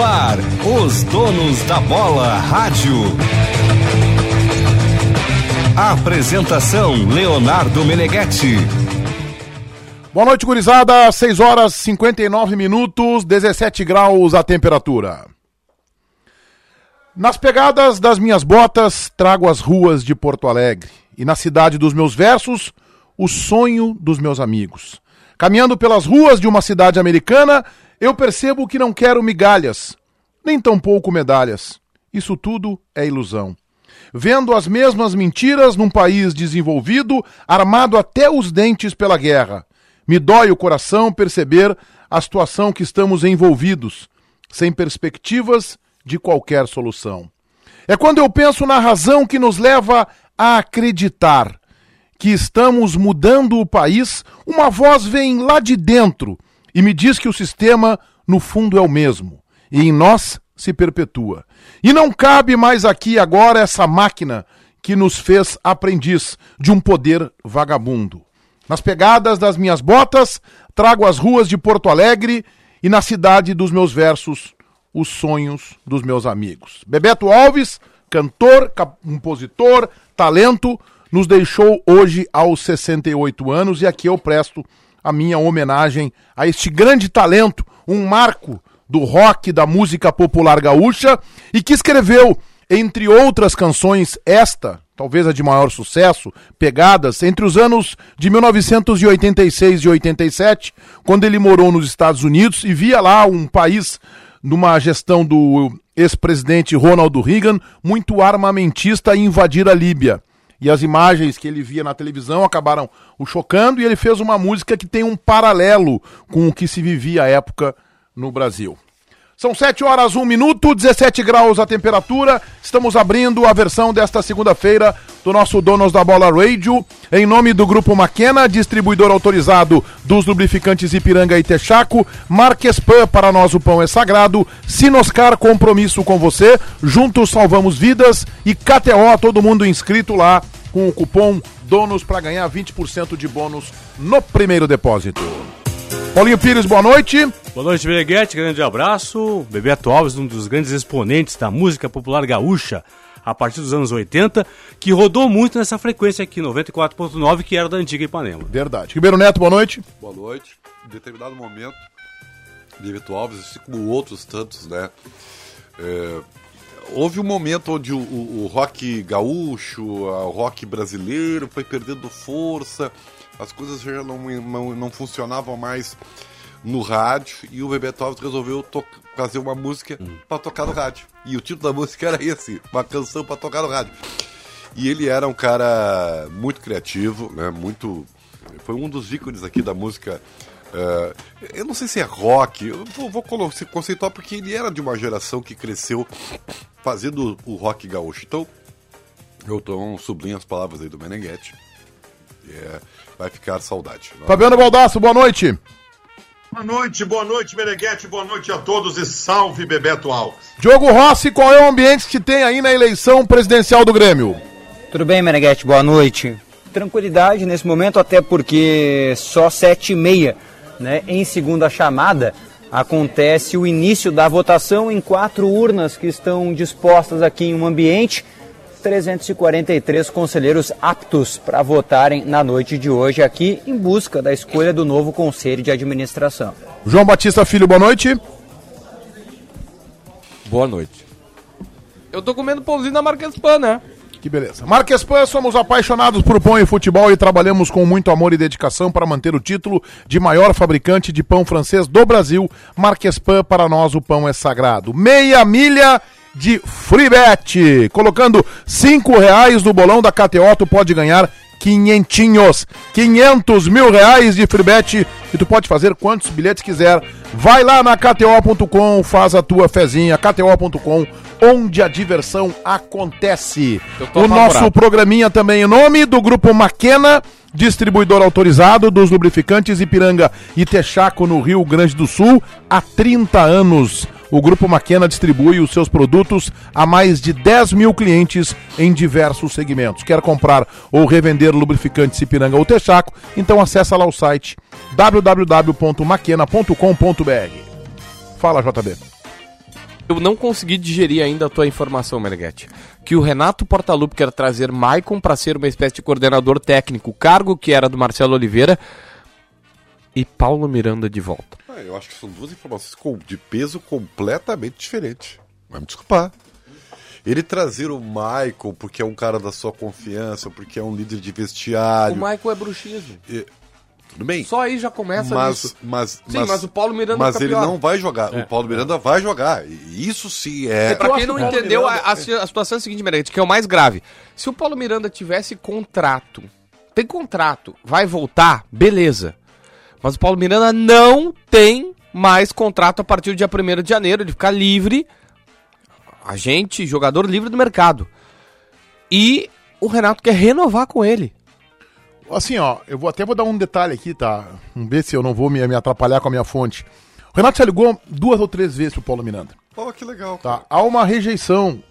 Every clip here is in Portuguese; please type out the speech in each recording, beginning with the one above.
Ar, os donos da bola rádio. Apresentação Leonardo Meneghetti. Boa noite, gurizada. 6 horas 59 minutos, 17 graus a temperatura. Nas pegadas das minhas botas, trago as ruas de Porto Alegre. E na cidade dos meus versos, o sonho dos meus amigos. Caminhando pelas ruas de uma cidade americana, eu percebo que não quero migalhas, nem tampouco medalhas. Isso tudo é ilusão. Vendo as mesmas mentiras num país desenvolvido, armado até os dentes pela guerra. Me dói o coração perceber a situação que estamos envolvidos, sem perspectivas de qualquer solução. É quando eu penso na razão que nos leva a acreditar que estamos mudando o país, uma voz vem lá de dentro e me diz que o sistema, no fundo, é o mesmo e em nós se perpetua. E não cabe mais aqui agora essa máquina que nos fez aprendiz de um poder vagabundo. Nas pegadas das minhas botas, trago as ruas de Porto Alegre e na cidade dos meus versos os sonhos dos meus amigos. Bebeto Alves, cantor, compositor, talento, nos deixou hoje aos 68 anos e aqui eu presto a minha homenagem a este grande talento, um marco do rock da música popular gaúcha e que escreveu, entre outras canções, esta, talvez a de maior sucesso, pegadas entre os anos de 1986 e 87, quando ele morou nos Estados Unidos e via lá um país numa gestão do ex-presidente Ronald Reagan, muito armamentista, invadir a Líbia. E as imagens que ele via na televisão acabaram o chocando e ele fez uma música que tem um paralelo com o que se vivia à época no Brasil. São 7 horas, 1 minuto, 17 graus a temperatura. Estamos abrindo a versão desta segunda-feira do nosso Donos da Bola Radio. Em nome do Grupo Maquena, distribuidor autorizado dos lubrificantes Ipiranga e Texaco. Marquespan, para nós o pão é sagrado. Sinoscar, compromisso com você. Juntos salvamos vidas. E KTO, todo mundo inscrito lá com o cupom DONOS para ganhar 20% de bônus no primeiro depósito. Paulinho Pires, boa noite. Boa noite, Beneguete, grande abraço. Bebeto Alves, um dos grandes exponentes da música popular gaúcha a partir dos anos 80, que rodou muito nessa frequência aqui, 94.9, que era da antiga Ipanema. Verdade. Ribeiro Neto, boa noite. Boa noite. Em determinado momento, Bebeto Alves, assim como outros tantos, né? É, houve um momento onde o, o, o rock gaúcho, o rock brasileiro foi perdendo força as coisas já não, não, não funcionavam mais no rádio e o Bebeto Alves resolveu fazer uma música hum. para tocar no rádio. E o título da música era esse, uma canção para tocar no rádio. E ele era um cara muito criativo, né? Muito foi um dos ícones aqui da música. Uh, eu não sei se é rock, eu vou, vou conceituar porque ele era de uma geração que cresceu fazendo o rock gaúcho. Então, eu então sublinho as palavras aí do Meneghetti. É, vai ficar saudade. Fabiano Baldasso, boa noite. Boa noite, boa noite, Meneghete, boa noite a todos e salve Bebeto Alves. Diogo Rossi, qual é o ambiente que tem aí na eleição presidencial do Grêmio? Tudo bem, Meneghete, boa noite. Tranquilidade nesse momento, até porque só sete e meia, né, em segunda chamada, acontece o início da votação em quatro urnas que estão dispostas aqui em um ambiente 343 conselheiros aptos para votarem na noite de hoje aqui em busca da escolha do novo conselho de administração. João Batista Filho, boa noite. Boa noite. Eu tô comendo pãozinho na Marquespan, né? Que beleza. Marquespan, somos apaixonados por pão e futebol e trabalhamos com muito amor e dedicação para manter o título de maior fabricante de pão francês do Brasil. Marquespan, para nós o pão é sagrado. Meia milha de Freebet. Colocando cinco reais no bolão da KTO, tu pode ganhar quinhentinhos, 500 mil reais de Freebet e tu pode fazer quantos bilhetes quiser. Vai lá na KTO.com, faz a tua fezinha, KTO.com, onde a diversão acontece. O nosso programinha também em nome do Grupo Maquena, distribuidor autorizado dos lubrificantes Ipiranga e Texaco no Rio Grande do Sul há 30 anos o Grupo Maquena distribui os seus produtos a mais de 10 mil clientes em diversos segmentos. Quer comprar ou revender lubrificantes Ipiranga ou Texaco? Então acessa lá o site www.maquena.com.br. Fala, JB. Eu não consegui digerir ainda a tua informação, Meneghetti. Que o Renato Portaluppi quer trazer Maicon para ser uma espécie de coordenador técnico, cargo que era do Marcelo Oliveira, e Paulo Miranda de volta. Ah, eu acho que são duas informações com- de peso completamente diferente. Vai me desculpar. Ele trazer o Michael porque é um cara da sua confiança, porque é um líder de O vestiário. Michael é bruxismo. Tudo bem. Só aí já começa mas, nisso. mas, Sim, mas o Paulo Miranda Mas fica ele não vai jogar. O Paulo Miranda vai jogar. E isso sim é. Pra eu quem não o entendeu, Miranda- a, a si- a situação é a seguinte, Meneghete, que é o mais grave. Se o Paulo Miranda tivesse contrato, tem contrato, vai voltar, beleza. Mas o Paulo Miranda não tem mais contrato a partir do dia 1 de janeiro, ele fica livre, agente, jogador livre do mercado. E o Renato quer renovar com ele. Assim, ó, eu vou até vou dar um detalhe aqui, tá? Vamos ver se eu não vou me, me atrapalhar com a minha fonte. O Renato já ligou duas ou três vezes pro Paulo Miranda. Oh, que legal. Tá? Há uma rejeição.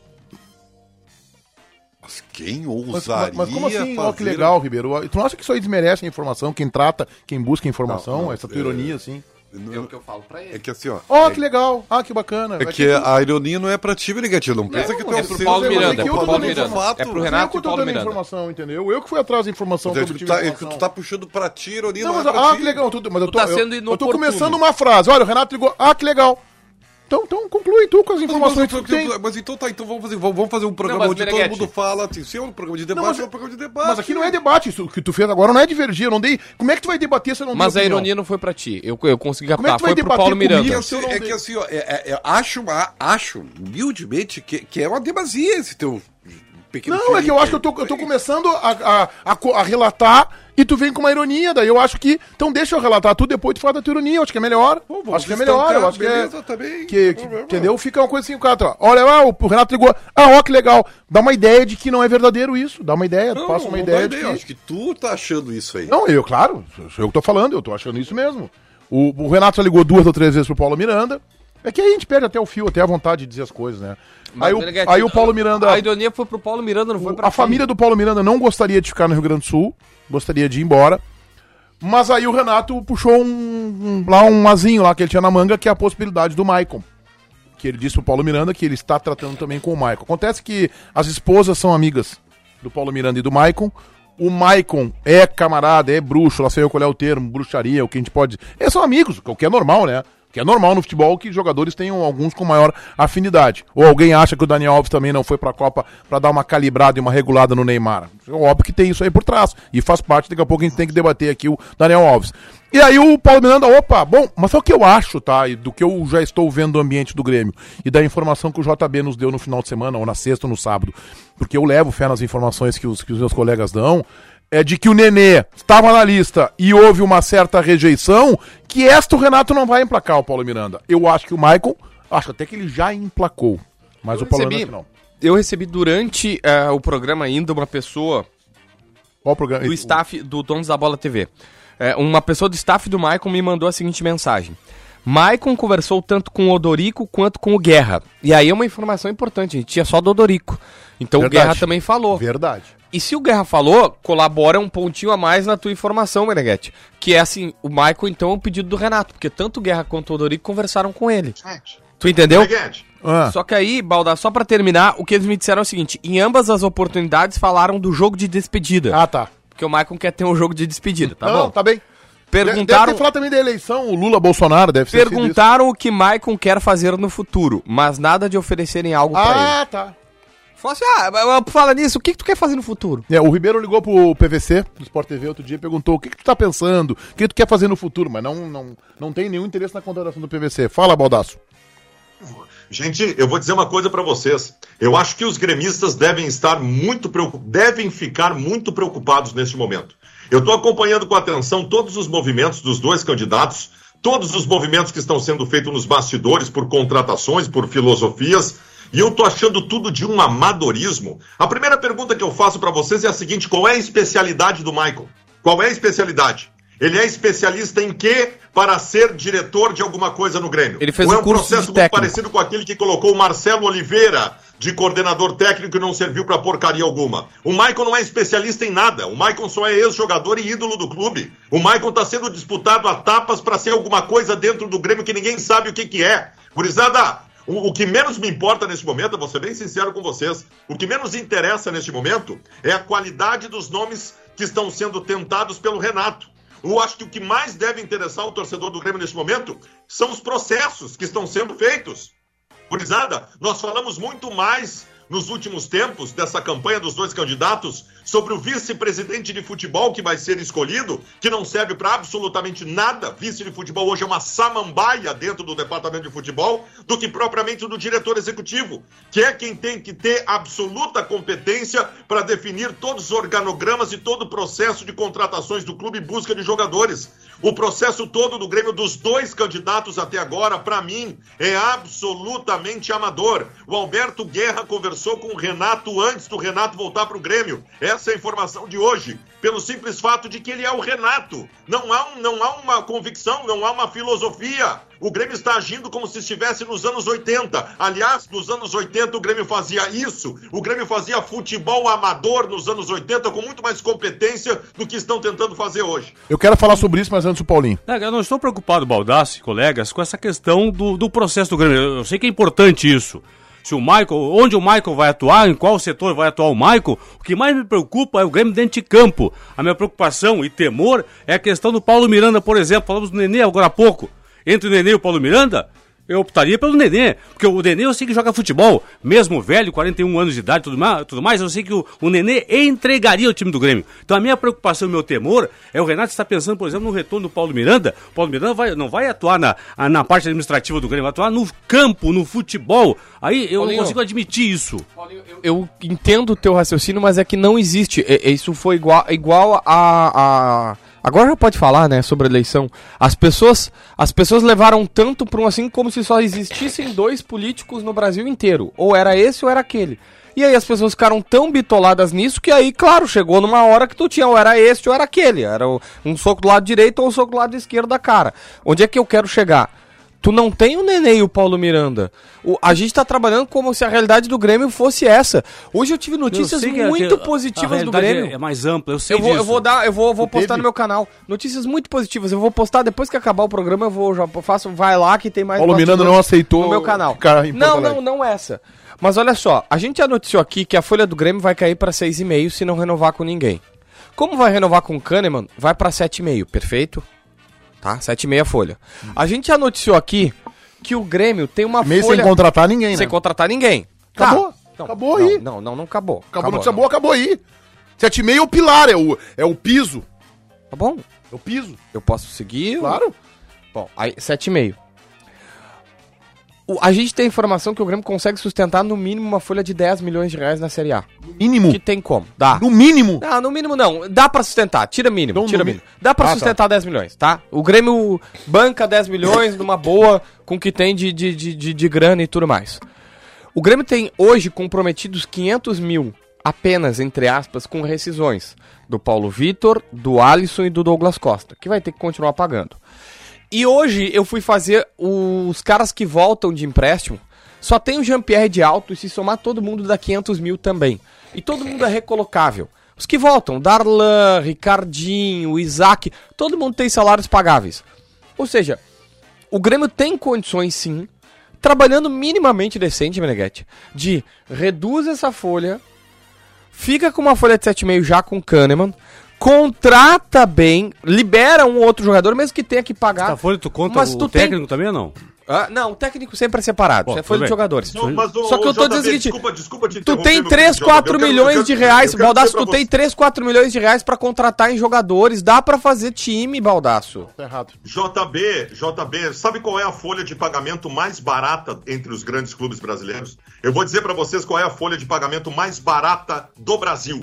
Mas quem Mas, ousaria mas como assim? Ó, que fazer- legal, Ribeiro. Tu não acha que isso aí desmerece a informação? Quem trata, quem busca informação, Não, não, essa tua é- ironia, assim. Não, eu falo pra É que assim, ó. Ó, é, que legal. Ah, que bacana. é que a ironia não é pra ti, negativo. Não pensa que tu é é o pro seu- Paulo mas é Miranda, que é eu pro Paulo Miranda. fato. É pro Não é Renato que e eu tô Paulo dando Miranda. informação, entendeu? Eu que fui atrás da informação Mas é quando que tu tive tá, é que informação. tu tá puxando pra ti, ironia Não, não, mas, é pra ah, ti. que legal, tudo, mas eu tô, tá eu- sendo eu, tô começando uma frase. Olha, o Renato ligou. Ah, que legal. Então, então conclui tu com as Mas, informações que mas, tu tem. mas, mas então tá, então vamos fazer, vamos fazer um programa mas, onde todo mundo fala, assim, se é um programa de debate, mas- é um programa de debate. Mas aqui não é debate, isso que tu fez agora não é divergir, não dei. Como é que tu vai debater se eu não Mas a opinião? ironia não foi pra ti. Eu, eu consegui Como é que captar. tu vai Foi pro debater Paulo comigo? Miranda. É, Eu assim, não é que assim, ó, é, é, é, acho, uma- acho humildemente que, que é uma demasia esse teu pequeno Não, é que eu acho que eu tô, eu tô começando a, a, a, a relatar e tu vem com uma ironia, daí eu acho que. Então deixa eu relatar tudo, depois tu fala da tua ironia, eu acho que é melhor. Vamos acho que é melhor, eu acho que é. também, que- não que- problema. entendeu? Fica uma coisa assim, o cara, tá, olha lá, o, Renato ligou. Ah, ó, que legal. Dá uma ideia de que não é verdadeiro isso. Dá uma ideia, Não, passa uma não ideia dá de ideia, que. acho que tu tá achando isso aí. Não, eu, claro, sou eu que tô falando, eu tô achando isso mesmo. O, o Renato já ligou duas ou três vezes pro Paulo Miranda. É que aí a gente perde até o fio, até a vontade de dizer as coisas, né? Mas, Aí o, Meneghetti, aí o Paulo Miranda. A ironia foi pro Paulo Miranda, não foi pra A ti. família do Paulo Miranda não gostaria de ficar no Rio Grande do Sul, gostaria de ir embora. Mas aí o Renato puxou um, um- lá um azinho lá que ele tinha na manga, que é a possibilidade do Maicon. Que ele disse pro Paulo Miranda que ele está tratando também com o Maicon. Acontece que as esposas são amigas do Paulo Miranda e do Maicon. O Maicon é camarada, é bruxo, lá sei eu qual é o termo, bruxaria, o que a gente pode. Eles são amigos, o que é normal, né? Que é normal no futebol que jogadores tenham alguns com maior afinidade. Ou alguém acha que o Daniel Alves também não foi pra Copa pra dar uma calibrada e uma regulada no Neymar. É óbvio que tem isso aí por trás. E faz parte, daqui a pouco a gente tem que debater aqui o Daniel Alves. E aí o Paulo Miranda, opa, bom, mas só o que eu acho, tá? E do que eu já estou vendo do ambiente do Grêmio e da informação que o JB nos deu no final de semana, ou na sexta ou no sábado, porque eu levo fé nas informações que os, que os meus colegas dão, é de que o Nenê estava na lista e houve uma certa rejeição, que esta o Renato não vai emplacar o Paulo Miranda. Eu acho que o Maicon, acho até que ele já emplacou. Mas Eu o Paulo recebi- Miranda não. Eu recebi durante eh, o programa ainda uma pessoa Qual o programa? do staff do Donos da Bola TV. É, uma pessoa do staff do Maicon me mandou a seguinte mensagem. Maicon conversou tanto com o Odorico quanto com o Guerra. E aí é uma informação importante, a gente tinha só do Odorico. Então Verdade. o Guerra também falou. Verdade. E se o Guerra falou, colabora um pontinho a mais na tua informação, Meneghete. Que é assim, o Maicon então é um pedido do Renato, porque tanto o Guerra quanto o Odorico conversaram com ele. Tu entendeu? Meneghete, Ah, Só que aí, Balda, só pra terminar, o que eles me disseram é o seguinte: em ambas as oportunidades falaram do jogo de despedida. ah, tá. Porque o Maicon quer ter um jogo de despedida, tá não, bom? tá bem. Deve Perguntaram, ter falado também da eleição, o Lula-Bolsonaro deve ser perguntaram o que Maicon quer fazer no futuro, mas nada de oferecerem algo pra ele. Ah, tá. Fala assim, ah, fala nisso, o que, que tu quer fazer no futuro? É, o Ribeiro ligou pro PVC, do Sport TV, outro dia, e perguntou o que, que tu tá pensando, o que tu quer fazer no futuro, mas não, não, não tem nenhum interesse na contratação do PVC. Fala, Baldaço. gente, eu vou dizer uma coisa pra vocês. Eu acho que os gremistas devem estar muito preocup... devem ficar muito preocupados neste momento. Eu estou acompanhando com atenção todos os movimentos dos dois candidatos, todos os movimentos que estão sendo feitos nos bastidores por contratações, por filosofias, e eu tô achando tudo de um amadorismo. A primeira pergunta que eu faço pra vocês é a seguinte: qual é a especialidade do Michael? Qual é a especialidade? Ele é especialista em quê para ser diretor de alguma coisa no Grêmio? Ele fez Ou é um um processo muito técnico. parecido com aquele que colocou o Marcelo Oliveira de coordenador técnico e não serviu para porcaria alguma. O Maicon não é especialista em nada. O Maicon só é ex-jogador e ídolo do clube. O Maicon está sendo disputado a tapas para ser alguma coisa dentro do Grêmio que ninguém sabe o que, que é. Gurizada, O, o que menos me importa nesse momento, eu vou ser bem sincero com vocês, o que menos interessa neste momento é a qualidade dos nomes que estão sendo tentados pelo Renato. Eu acho que o que mais deve interessar o torcedor do Grêmio neste momento são os processos que estão sendo feitos. Gurizada, nós falamos muito mais nos últimos tempos dessa campanha dos dois candidatos sobre o vice-presidente de futebol que vai ser escolhido, que não serve para absolutamente nada. Vice de futebol hoje é uma samambaia dentro do departamento de futebol, do que propriamente do diretor executivo, que é quem tem que ter absoluta competência para definir todos os organogramas e todo o processo de contratações do clube e busca de jogadores. O processo todo do Grêmio dos dois candidatos até agora, para mim, é absolutamente amador. O Alberto Guerra conversou com o Renato antes do Renato voltar para o Grêmio. Essa é a informação de hoje, pelo simples fato de que ele é o Renato. Não há, um, não há uma convicção, não há uma filosofia. O Grêmio está agindo como se estivesse nos anos 80. Aliás, nos anos 80 o Grêmio fazia isso. O Grêmio fazia futebol amador nos anos 80 com muito mais competência do que estão tentando fazer hoje. Eu quero falar sobre isso, mas antes o Paulinho. Não, Eu não estou preocupado, Baldassi, colegas, com essa questão do, do processo do Grêmio. Eu sei que é importante isso. Se o Michael, onde o Michael vai atuar, em qual setor vai atuar o Michael, o que mais me preocupa é o Grêmio dentro de campo. A minha preocupação e temor é a questão do Paulo Miranda, por exemplo. Falamos do Nenê agora há pouco. Entre o Nenê e o Paulo Miranda, eu optaria pelo Nenê, porque o Nenê eu sei que joga futebol, mesmo velho, 41 anos de idade e tudo mais, tudo mais, eu sei que o, o Nenê entregaria o time do Grêmio. Então a minha preocupação e meu temor é o Renato estar pensando, por exemplo, no retorno do Paulo Miranda. O Paulo Miranda vai, não vai atuar na, na parte administrativa do Grêmio, vai atuar no campo, no futebol. Aí eu Paulinho. não consigo admitir isso. Eu entendo o teu raciocínio, mas é que não existe. É- Isso foi igual, igual a, a- Agora já pode falar, né, sobre a eleição. As pessoas, as pessoas levaram tanto para um assim como se só existissem dois políticos no Brasil inteiro. Ou era esse ou era aquele. E aí as pessoas ficaram tão bitoladas nisso que aí, claro, chegou numa hora que tu tinha ou era esse ou era aquele. Era um soco do lado direito ou um soco do lado esquerdo da cara. Onde é que eu quero chegar? Tu não tem o Nenê e o Paulo Miranda. O- a gente tá trabalhando como se a realidade do Grêmio fosse essa. Hoje eu tive notícias Eu muito que a positivas do Grêmio. É mais ampla, eu sei Eu vou, eu disso. vou dar, eu vou, vou postar teve? no meu canal. Notícias muito positivas. Eu vou postar depois que acabar o programa, eu vou já faço, vai lá que tem mais Paulo Miranda não aceitou no meu canal. ficar em Porto Não, não, não essa. Mas olha só, a gente já noticiou aqui que a folha do Grêmio vai cair para 6,5 se não renovar com ninguém. Como vai renovar com o Kahneman, vai para 7,5, perfeito? Tá? 7,5 a folha. A gente já noticiou aqui que o Grêmio tem uma Meio folha sem contratar ninguém, né? sem contratar ninguém. Tá. Acabou. Não, Acabou não, aí. Não, não, não acabou. Acabou, notícia boa, acabou aí. 7,5 é o pilar, é o, é o piso. Tá bom? É o piso. Eu posso seguir? Claro. Bom, aí 7,5. O- A gente tem informação que o Grêmio consegue sustentar no mínimo uma folha de 10 milhões de reais na Série A. Mínimo. Que tem como? Dá. No mínimo. Não, no mínimo não. Dá pra sustentar. Tira mínimo. Não, tira no mínimo. mi- Dá pra Ah, tá. sustentar 10 milhões, tá? O Grêmio banca 10 milhões numa boa com o que tem de, de, de, de, de grana e tudo mais. O Grêmio tem hoje comprometidos 500 mil apenas, entre aspas, com rescisões. Do Paulo Vitor, do Alisson e do Douglas Costa, que vai ter que continuar pagando. E hoje eu fui fazer os caras que voltam de empréstimo. Só tem o Jean-Pierre de alto e se somar todo mundo dá 500 mil também. E todo mundo é recolocável. Os que voltam, Darlan, Ricardinho, Isaac, todo mundo tem salários pagáveis. Ou seja, o Grêmio tem condições sim, trabalhando minimamente decente, Meneghete, de reduz essa folha, fica com uma folha de 7,5 já com Kahneman, contrata bem, libera um outro jogador, mesmo que tenha que pagar. Tá folha, tu conta Mas o tu tem- técnico também ou não? Ah, não, o técnico sempre é separado. Bom, Isso é folha de jogadores. Não, mas o- Só que eu tô dizendo o seguinte: desculpa, desculpa te tu tem meu 3, querido 4 JB, eu quero- milhões eu de quero- reais, quero Baldaço, tu tem você. 3, 4 milhões de reais pra contratar em jogadores. Dá pra fazer time, Baldaço. Tá errado. JB, JB, sabe qual é a folha de pagamento mais barata entre os grandes clubes brasileiros? Eu vou dizer pra vocês qual é a folha de pagamento mais barata do Brasil.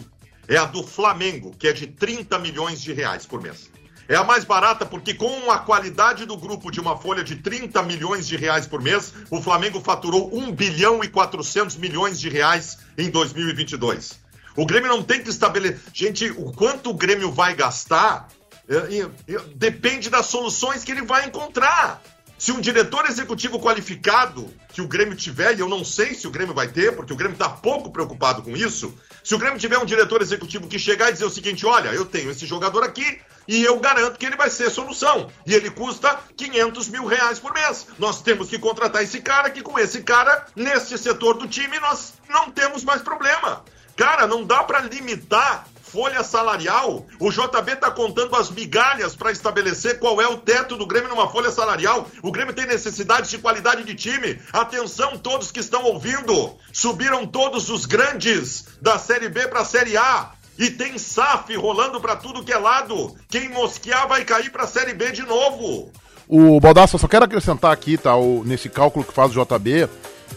É a do Flamengo, que é de 30 milhões de reais por mês. É a mais barata porque com a qualidade do grupo de uma folha de 30 milhões de reais por mês, o Flamengo faturou 1 bilhão e 400 milhões de reais em 2022. O Grêmio não tem que estabelecer... Gente, o quanto o Grêmio vai gastar é, é, depende das soluções que ele vai encontrar. Se um diretor executivo qualificado que o Grêmio tiver, e eu não sei se o Grêmio vai ter, porque o Grêmio está pouco preocupado com isso. Se o Grêmio tiver um diretor executivo que chegar e dizer o seguinte: olha, eu tenho esse jogador aqui, e eu garanto que ele vai ser solução. E ele custa 500 mil reais por mês. Nós temos que contratar esse cara, que com esse cara, neste setor do time, nós não temos mais problema. Cara, não dá para limitar folha salarial. O JB está contando as migalhas para estabelecer qual é o teto do Grêmio numa folha salarial. O Grêmio tem necessidade de qualidade de time. Atenção, todos que estão ouvindo. Subiram todos os grandes da Série B para a Série A. E tem SAF rolando para tudo que é lado. Quem mosquear vai cair para a Série B de novo. O Baldasso, só quero acrescentar aqui, tá, o, nesse cálculo que faz o JB,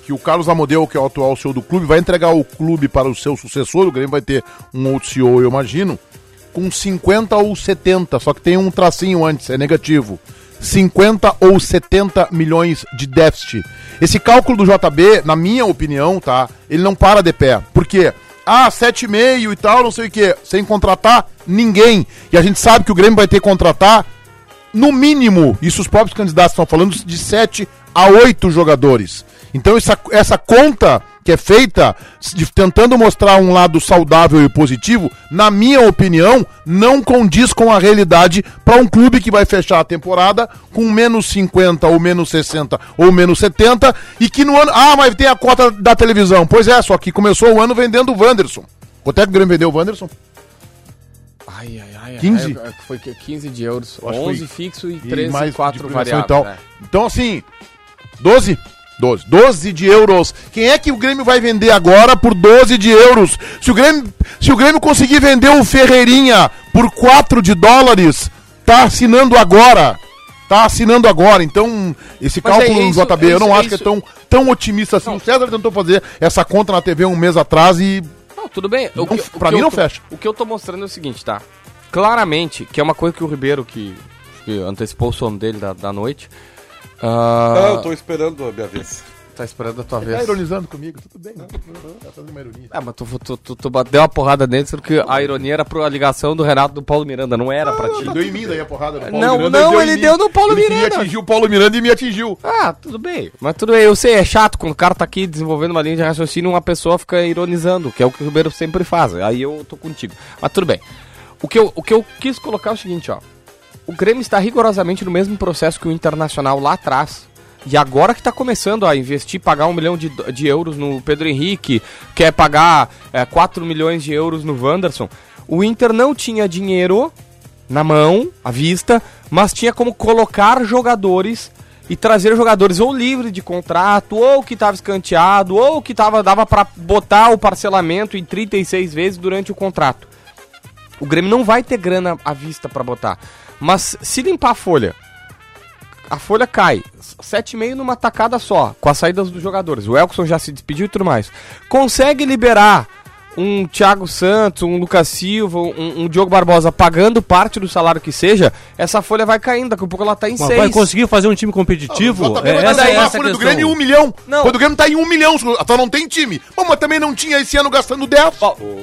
que o Carlos Amodeu, que é o atual CEO do clube, vai entregar o clube para o seu sucessor, o Grêmio vai ter um outro CEO, eu imagino, com 50 ou 70, só que tem um tracinho antes, é negativo. 50 ou 70 milhões de déficit. Esse cálculo do JB, na minha opinião, tá? Ele não para de pé. Por quê? Ah, 7,5 e tal, não sei o quê. Sem contratar ninguém. E a gente sabe que o Grêmio vai ter que contratar, no mínimo, isso os próprios candidatos estão falando, de 7 a 8 jogadores. Então essa, essa conta que é feita, de, tentando mostrar um lado saudável e positivo, na minha opinião, não condiz com a realidade para um clube que vai fechar a temporada com menos 50 ou menos 60 ou menos 70 e que no ano. Ah, mas tem a cota da televisão. Pois é, só que começou o ano vendendo o Wanderson. Quanto é que o Grêmio vendeu o Wanderson? Ai, ai, ai. 15? ai, Foi que- 15 de euros. Eu acho que 11 foi- fixo e E 13 mais 4 de premiação variáveis. e tal. né? Então, assim, 12? 12. 12 de euros. Quem é que o Grêmio vai vender agora por 12 de euros? Se o Grêmio, se o Grêmio conseguir vender o Ferreirinha por 4 de dólares, tá assinando agora. Tá assinando agora. Então, esse Mas cálculo é isso, JB, eu é não isso, acho é que é isso. tão, tão otimista assim. O César tentou fazer essa conta na TV um mês atrás e Não, tudo bem. Não, que- pra mim eu não fecha. O que eu tô mostrando é o seguinte, tá? Claramente, que é uma coisa que o Ribeiro, que, que antecipou o sono dele da, da noite. Ah, Não, eu tô esperando a minha vez. Tá esperando a tua tá vez. ironizando comigo. Tudo bem, né? Tá fazendo uma ironia. Ah, mas tu, tu, tu, tu bateu uma porrada nele, sendo que a ironia era pra ligação do Renato do Paulo Miranda, não era pra ti. Ele deu em mim daí a porrada do Paulo Não, Miranda. não, ele deu no Paulo ele queria Miranda. atingir o Paulo Miranda e me atingiu. Ah, tudo bem. Mas tudo bem, eu sei, é chato quando o cara tá aqui desenvolvendo uma linha de raciocínio e uma pessoa fica ironizando, que é o que o Ribeiro sempre faz. Aí eu tô contigo. Mas tudo bem. O que eu, o que eu quis colocar é o seguinte, ó. O Grêmio está rigorosamente no mesmo processo que o Internacional lá atrás. E agora que tá começando a investir, pagar um milhão de, de euros no Pedro Henrique, quer pagar é, 4 milhões de euros no Wanderson. O Inter não tinha dinheiro na mão, à vista, mas tinha como colocar jogadores e trazer jogadores ou livre de contrato, ou que estava escanteado, ou que tava, dava para botar o parcelamento em 36 vezes durante o contrato. O Grêmio não vai ter grana à vista para botar. Mas se limpar a folha, a folha cai. 7,5 numa tacada só, com as saídas dos jogadores. O Elkson já se despediu e tudo mais. Consegue liberar um Thiago Santos, um Lucas Silva, um, um Diogo Barbosa pagando parte do salário que seja, essa folha vai caindo. Daqui a pouco ela tá em Mas 6. vai conseguir fazer um time competitivo? JB É, essa, é a essa a folha do questão. Grêmio em um milhão. Não. Quando o Grêmio tá em um milhão, só não tem time. Bom, mas também não tinha esse ano gastando 10.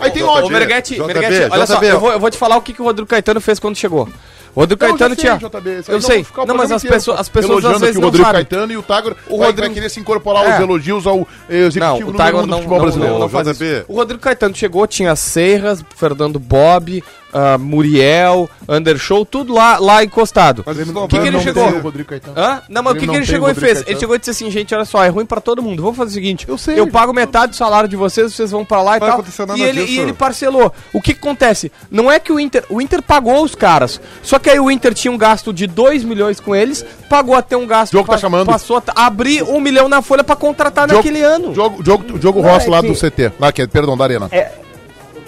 Aí tem Ô, ódio. JB, Meneghetti, olha só, JB. eu vou, eu vou te falar o que, que o Rodrigo Caetano fez quando chegou. O Rodrigo Não, Caetano tinha. JB, eu não sei. vou ficar o Não, mas as pessoas, as pessoas às vezes o não Rodrigo sabem. Caetano e o Tagro O vai, Rodrigo- vai querer se incorporar É. aos elogios ao executivo Não, o do não, futebol não, brasileiro. não, não. O Rodrigo Caetano chegou, tinha Serras, Fernando Bob, ah, Muriel, Undershow, tudo lá, lá encostado. Mas isso O não que, que ele não chegou? tem o Rodrigo Caetano. Hã? Não, mas o Ele que, não que ele chegou o e fez? Caetano. Ele chegou e disse assim, gente, olha só, é ruim pra todo mundo. Vamos fazer o seguinte, Eu sei. eu pago metade do salário de vocês, vocês vão pra lá e tal. E ele, disso. e ele parcelou. O que, que acontece? Não é que o Inter, o Inter pagou os caras, só que aí o Inter tinha um gasto de 2 milhões com eles, pagou até um gasto, Diogo tá chamando. passou a abrir um milhão na folha pra contratar Diogo- naquele ano. Diogo, Diogo, Diogo Não, Rossi é lá que- do CT. Lá, que, é- perdão, da Arena. É,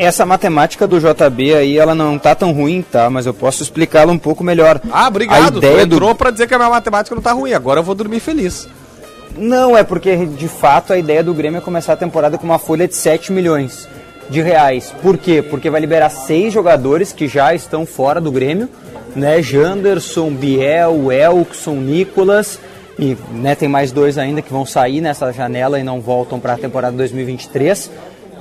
essa matemática do JB aí, ela não tá tão ruim, tá? Mas eu posso explicá-la um pouco melhor. Ah, obrigado. A Tu ideia do- entrou pra dizer que a minha matemática não tá ruim. Agora eu vou dormir feliz. Não, é porque de fato a ideia do Grêmio é começar a temporada com uma folha de 7 milhões de reais. Por quê? Porque vai liberar seis jogadores que já estão fora do Grêmio, né? Janderson, Biel, Elkson, Nicolas e né, tem mais dois ainda que vão sair nessa janela e não voltam para a temporada 2023.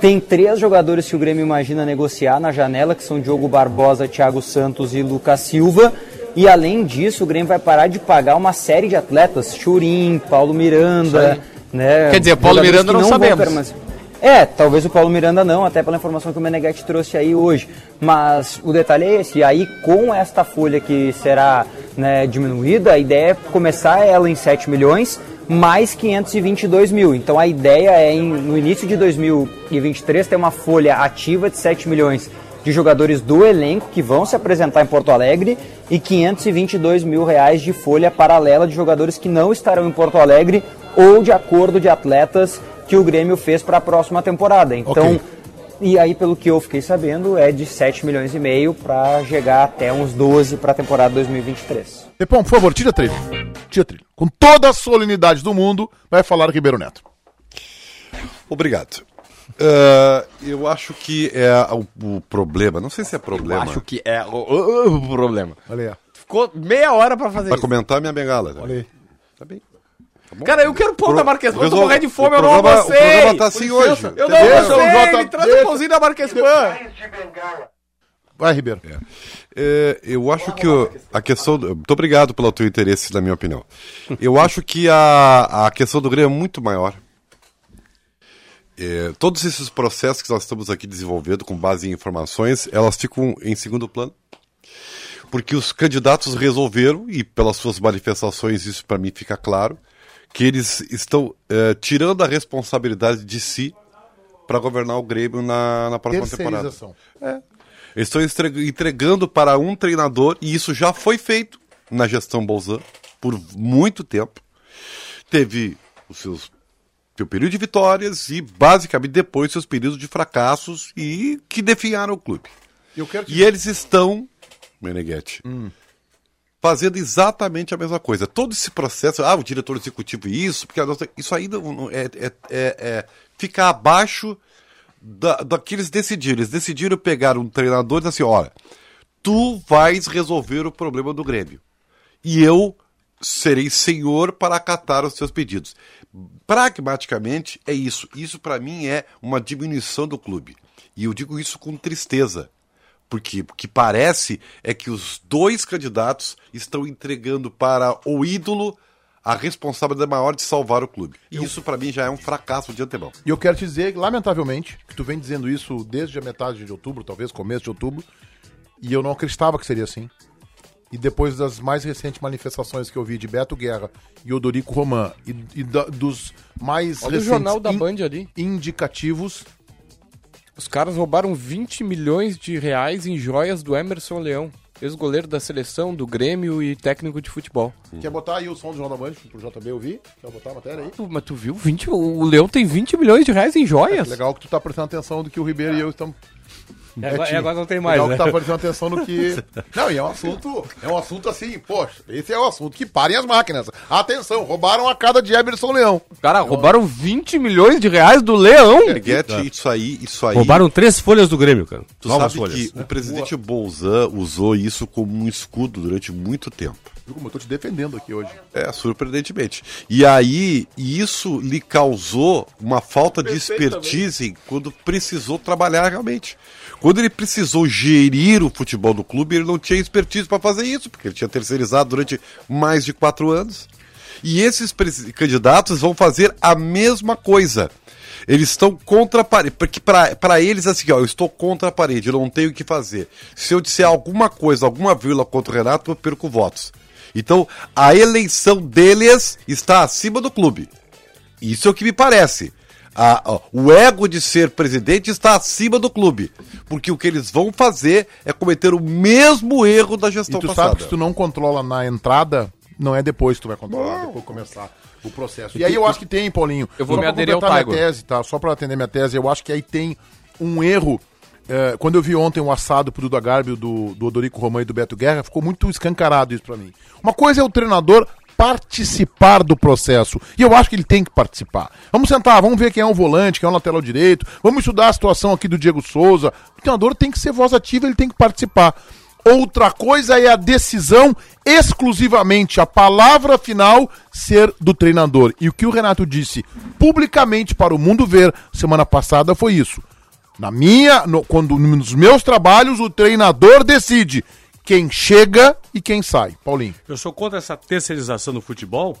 Tem três jogadores que o Grêmio imagina negociar na janela, que são Diogo Barbosa, Thiago Santos e Lucas Silva. E além disso, o Grêmio vai parar de pagar uma série de atletas, Churim, Paulo Miranda, né? Quer dizer, Paulo Miranda não vão sabemos. É, talvez o Paulo Miranda não, até pela informação que o Meneghetti trouxe aí hoje. Mas o detalhe é esse, e aí com esta folha que será né, diminuída, a ideia é começar ela em 7 milhões, mais 522 mil. Então a ideia é em, no início de 2023 ter uma folha ativa de 7 milhões de jogadores do elenco que vão se apresentar em Porto Alegre e 522 mil reais de folha paralela de jogadores que não estarão em Porto Alegre ou de acordo de atletas que o Grêmio fez para a próxima temporada. Então, Ok. E aí pelo que eu fiquei sabendo, é de 7 milhões e meio para chegar até uns 12 para a temporada 2023. Pepão, por favor, tira a trilha. Tira a trilha. Com toda a solenidade do mundo, vai falar Ribeiro Neto. Obrigado. Ah, eu acho que é o, o problema, não sei se é problema. Acho que é o, o- o problema. Olha aí. Ficou meia hora pra fazer Vai isso. comentar minha bengala. né? Olha aí. Tá bem. Cara, eu quero pão da Marquespan, eu tô morrendo de fome, eu não almocei. O programa tá assim hoje. Eu não almocei, me traz o pãozinho da Marquespan. Vai, Ribeiro. É, eu acho que o- a questão. do- Muito obrigado pelo teu interesse, na minha opinião. Eu acho que a, a questão do Grêmio é muito maior. É, todos esses processos que nós estamos aqui desenvolvendo com base em informações, elas ficam em segundo plano. Porque os candidatos resolveram, e pelas suas manifestações isso para mim fica claro, que eles estão é, tirando a responsabilidade de si para governar o Grêmio na, na próxima temporada. Terceirização. Eles estão entregando para um treinador, e isso já foi feito na gestão Bolzan por muito tempo. Teve os seus seu período de vitórias e, basicamente, depois seus períodos de fracassos e que definharam o clube. Eu quero te E eles estão, Meneghetti, fazendo exatamente a mesma coisa. Todo esse processo, ah, o diretor executivo isso, porque nossa- isso ainda é, é, é, é- fica abaixo da, daqueles decidiram. Eles decidiram pegar um treinador e dizer assim, olha, tu vais resolver o problema do Grêmio. E eu serei senhor para acatar os seus pedidos. Pragmaticamente é isso. Isso para mim é uma diminuição do clube. E eu digo isso com tristeza. Porque o que parece é que os dois candidatos estão entregando para o ídolo a responsabilidade maior de salvar o clube. E isso para mim já é um fracasso de antemão. E eu quero te dizer, lamentavelmente, que tu vem dizendo isso desde a metade de outubro, talvez começo de outubro, e eu não acreditava que seria assim. E depois das mais recentes manifestações que eu vi de Beto Guerra e Odorico Roman, e, e da- dos mais Olha o recentes jornal da in- Band ali. indicativos, Os caras roubaram 20 milhões de reais em joias do Emerson Leão, ex-goleiro da seleção, do Grêmio e técnico de futebol. quer botar aí o som do Jornal da Band pro JB ouvir? Quer botar a matéria aí? Tu- Mas tu viu? 20, o Leão tem 20 milhões de reais em joias? Legal que tu tá prestando atenção do que o Ribeiro e eu estamos E agora, e agora não tem mais, Legal né? que tá prestando atenção no que. Não, e é um assunto. É um assunto assim, poxa, esse é o assunto que parem as máquinas. Atenção, roubaram a cada de Emerson Leão. Cara, roubaram 20 milhões de reais do Leão. Meneghetti, isso aí, isso aí. Roubaram três folhas do Grêmio, cara. Tu Novas sabe folhas. que o presidente Bolzan usou isso como um escudo durante muito tempo. Viu como eu tô te defendendo aqui hoje. É, surpreendentemente. E aí, isso lhe causou uma falta de expertise quando precisou trabalhar realmente. Quando ele precisou gerir o futebol do clube, ele não tinha expertise para fazer isso, porque ele tinha terceirizado durante mais de quatro anos. E esses candidatos vão fazer a mesma coisa. Eles estão contra a parede. Porque para eles, assim, ó, eu estou contra a parede, eu não tenho o que fazer. Se eu disser alguma coisa, alguma vírgula contra o Renato, eu perco votos. Então, a eleição deles está acima do clube. Isso é o que me parece. A- ó, o ego de ser presidente está acima do clube. Porque o que eles vão fazer é cometer o mesmo erro da E gestão tu passada. sabe que se tu não controla na entrada, não é depois que tu vai controlar, depois que começar o processo. E aí eu acho que tem, Paulinho. Eu vou só me aderir ao minha tese, tá? Só pra atender minha tese, eu acho que aí tem um erro. é, quando eu vi ontem o assado pro Duda Garbi, do, do Odorico Romão e do Beto Guerra, ficou muito escancarado isso pra mim. Uma coisa é o treinador participar do processo. E eu acho que ele tem que participar. Vamos sentar, vamos ver quem é o volante, quem é o lateral direito, vamos estudar a situação aqui do Diego Souza. O treinador tem que ser voz ativa, ele tem que participar. Outra coisa é a decisão exclusivamente, a palavra final ser do treinador. E o que o Renato disse publicamente para o mundo ver semana passada foi isso. Na minha, no- quando nos meus trabalhos o treinador decide quem chega e quem sai. Paulinho. Eu sou contra essa terceirização do futebol,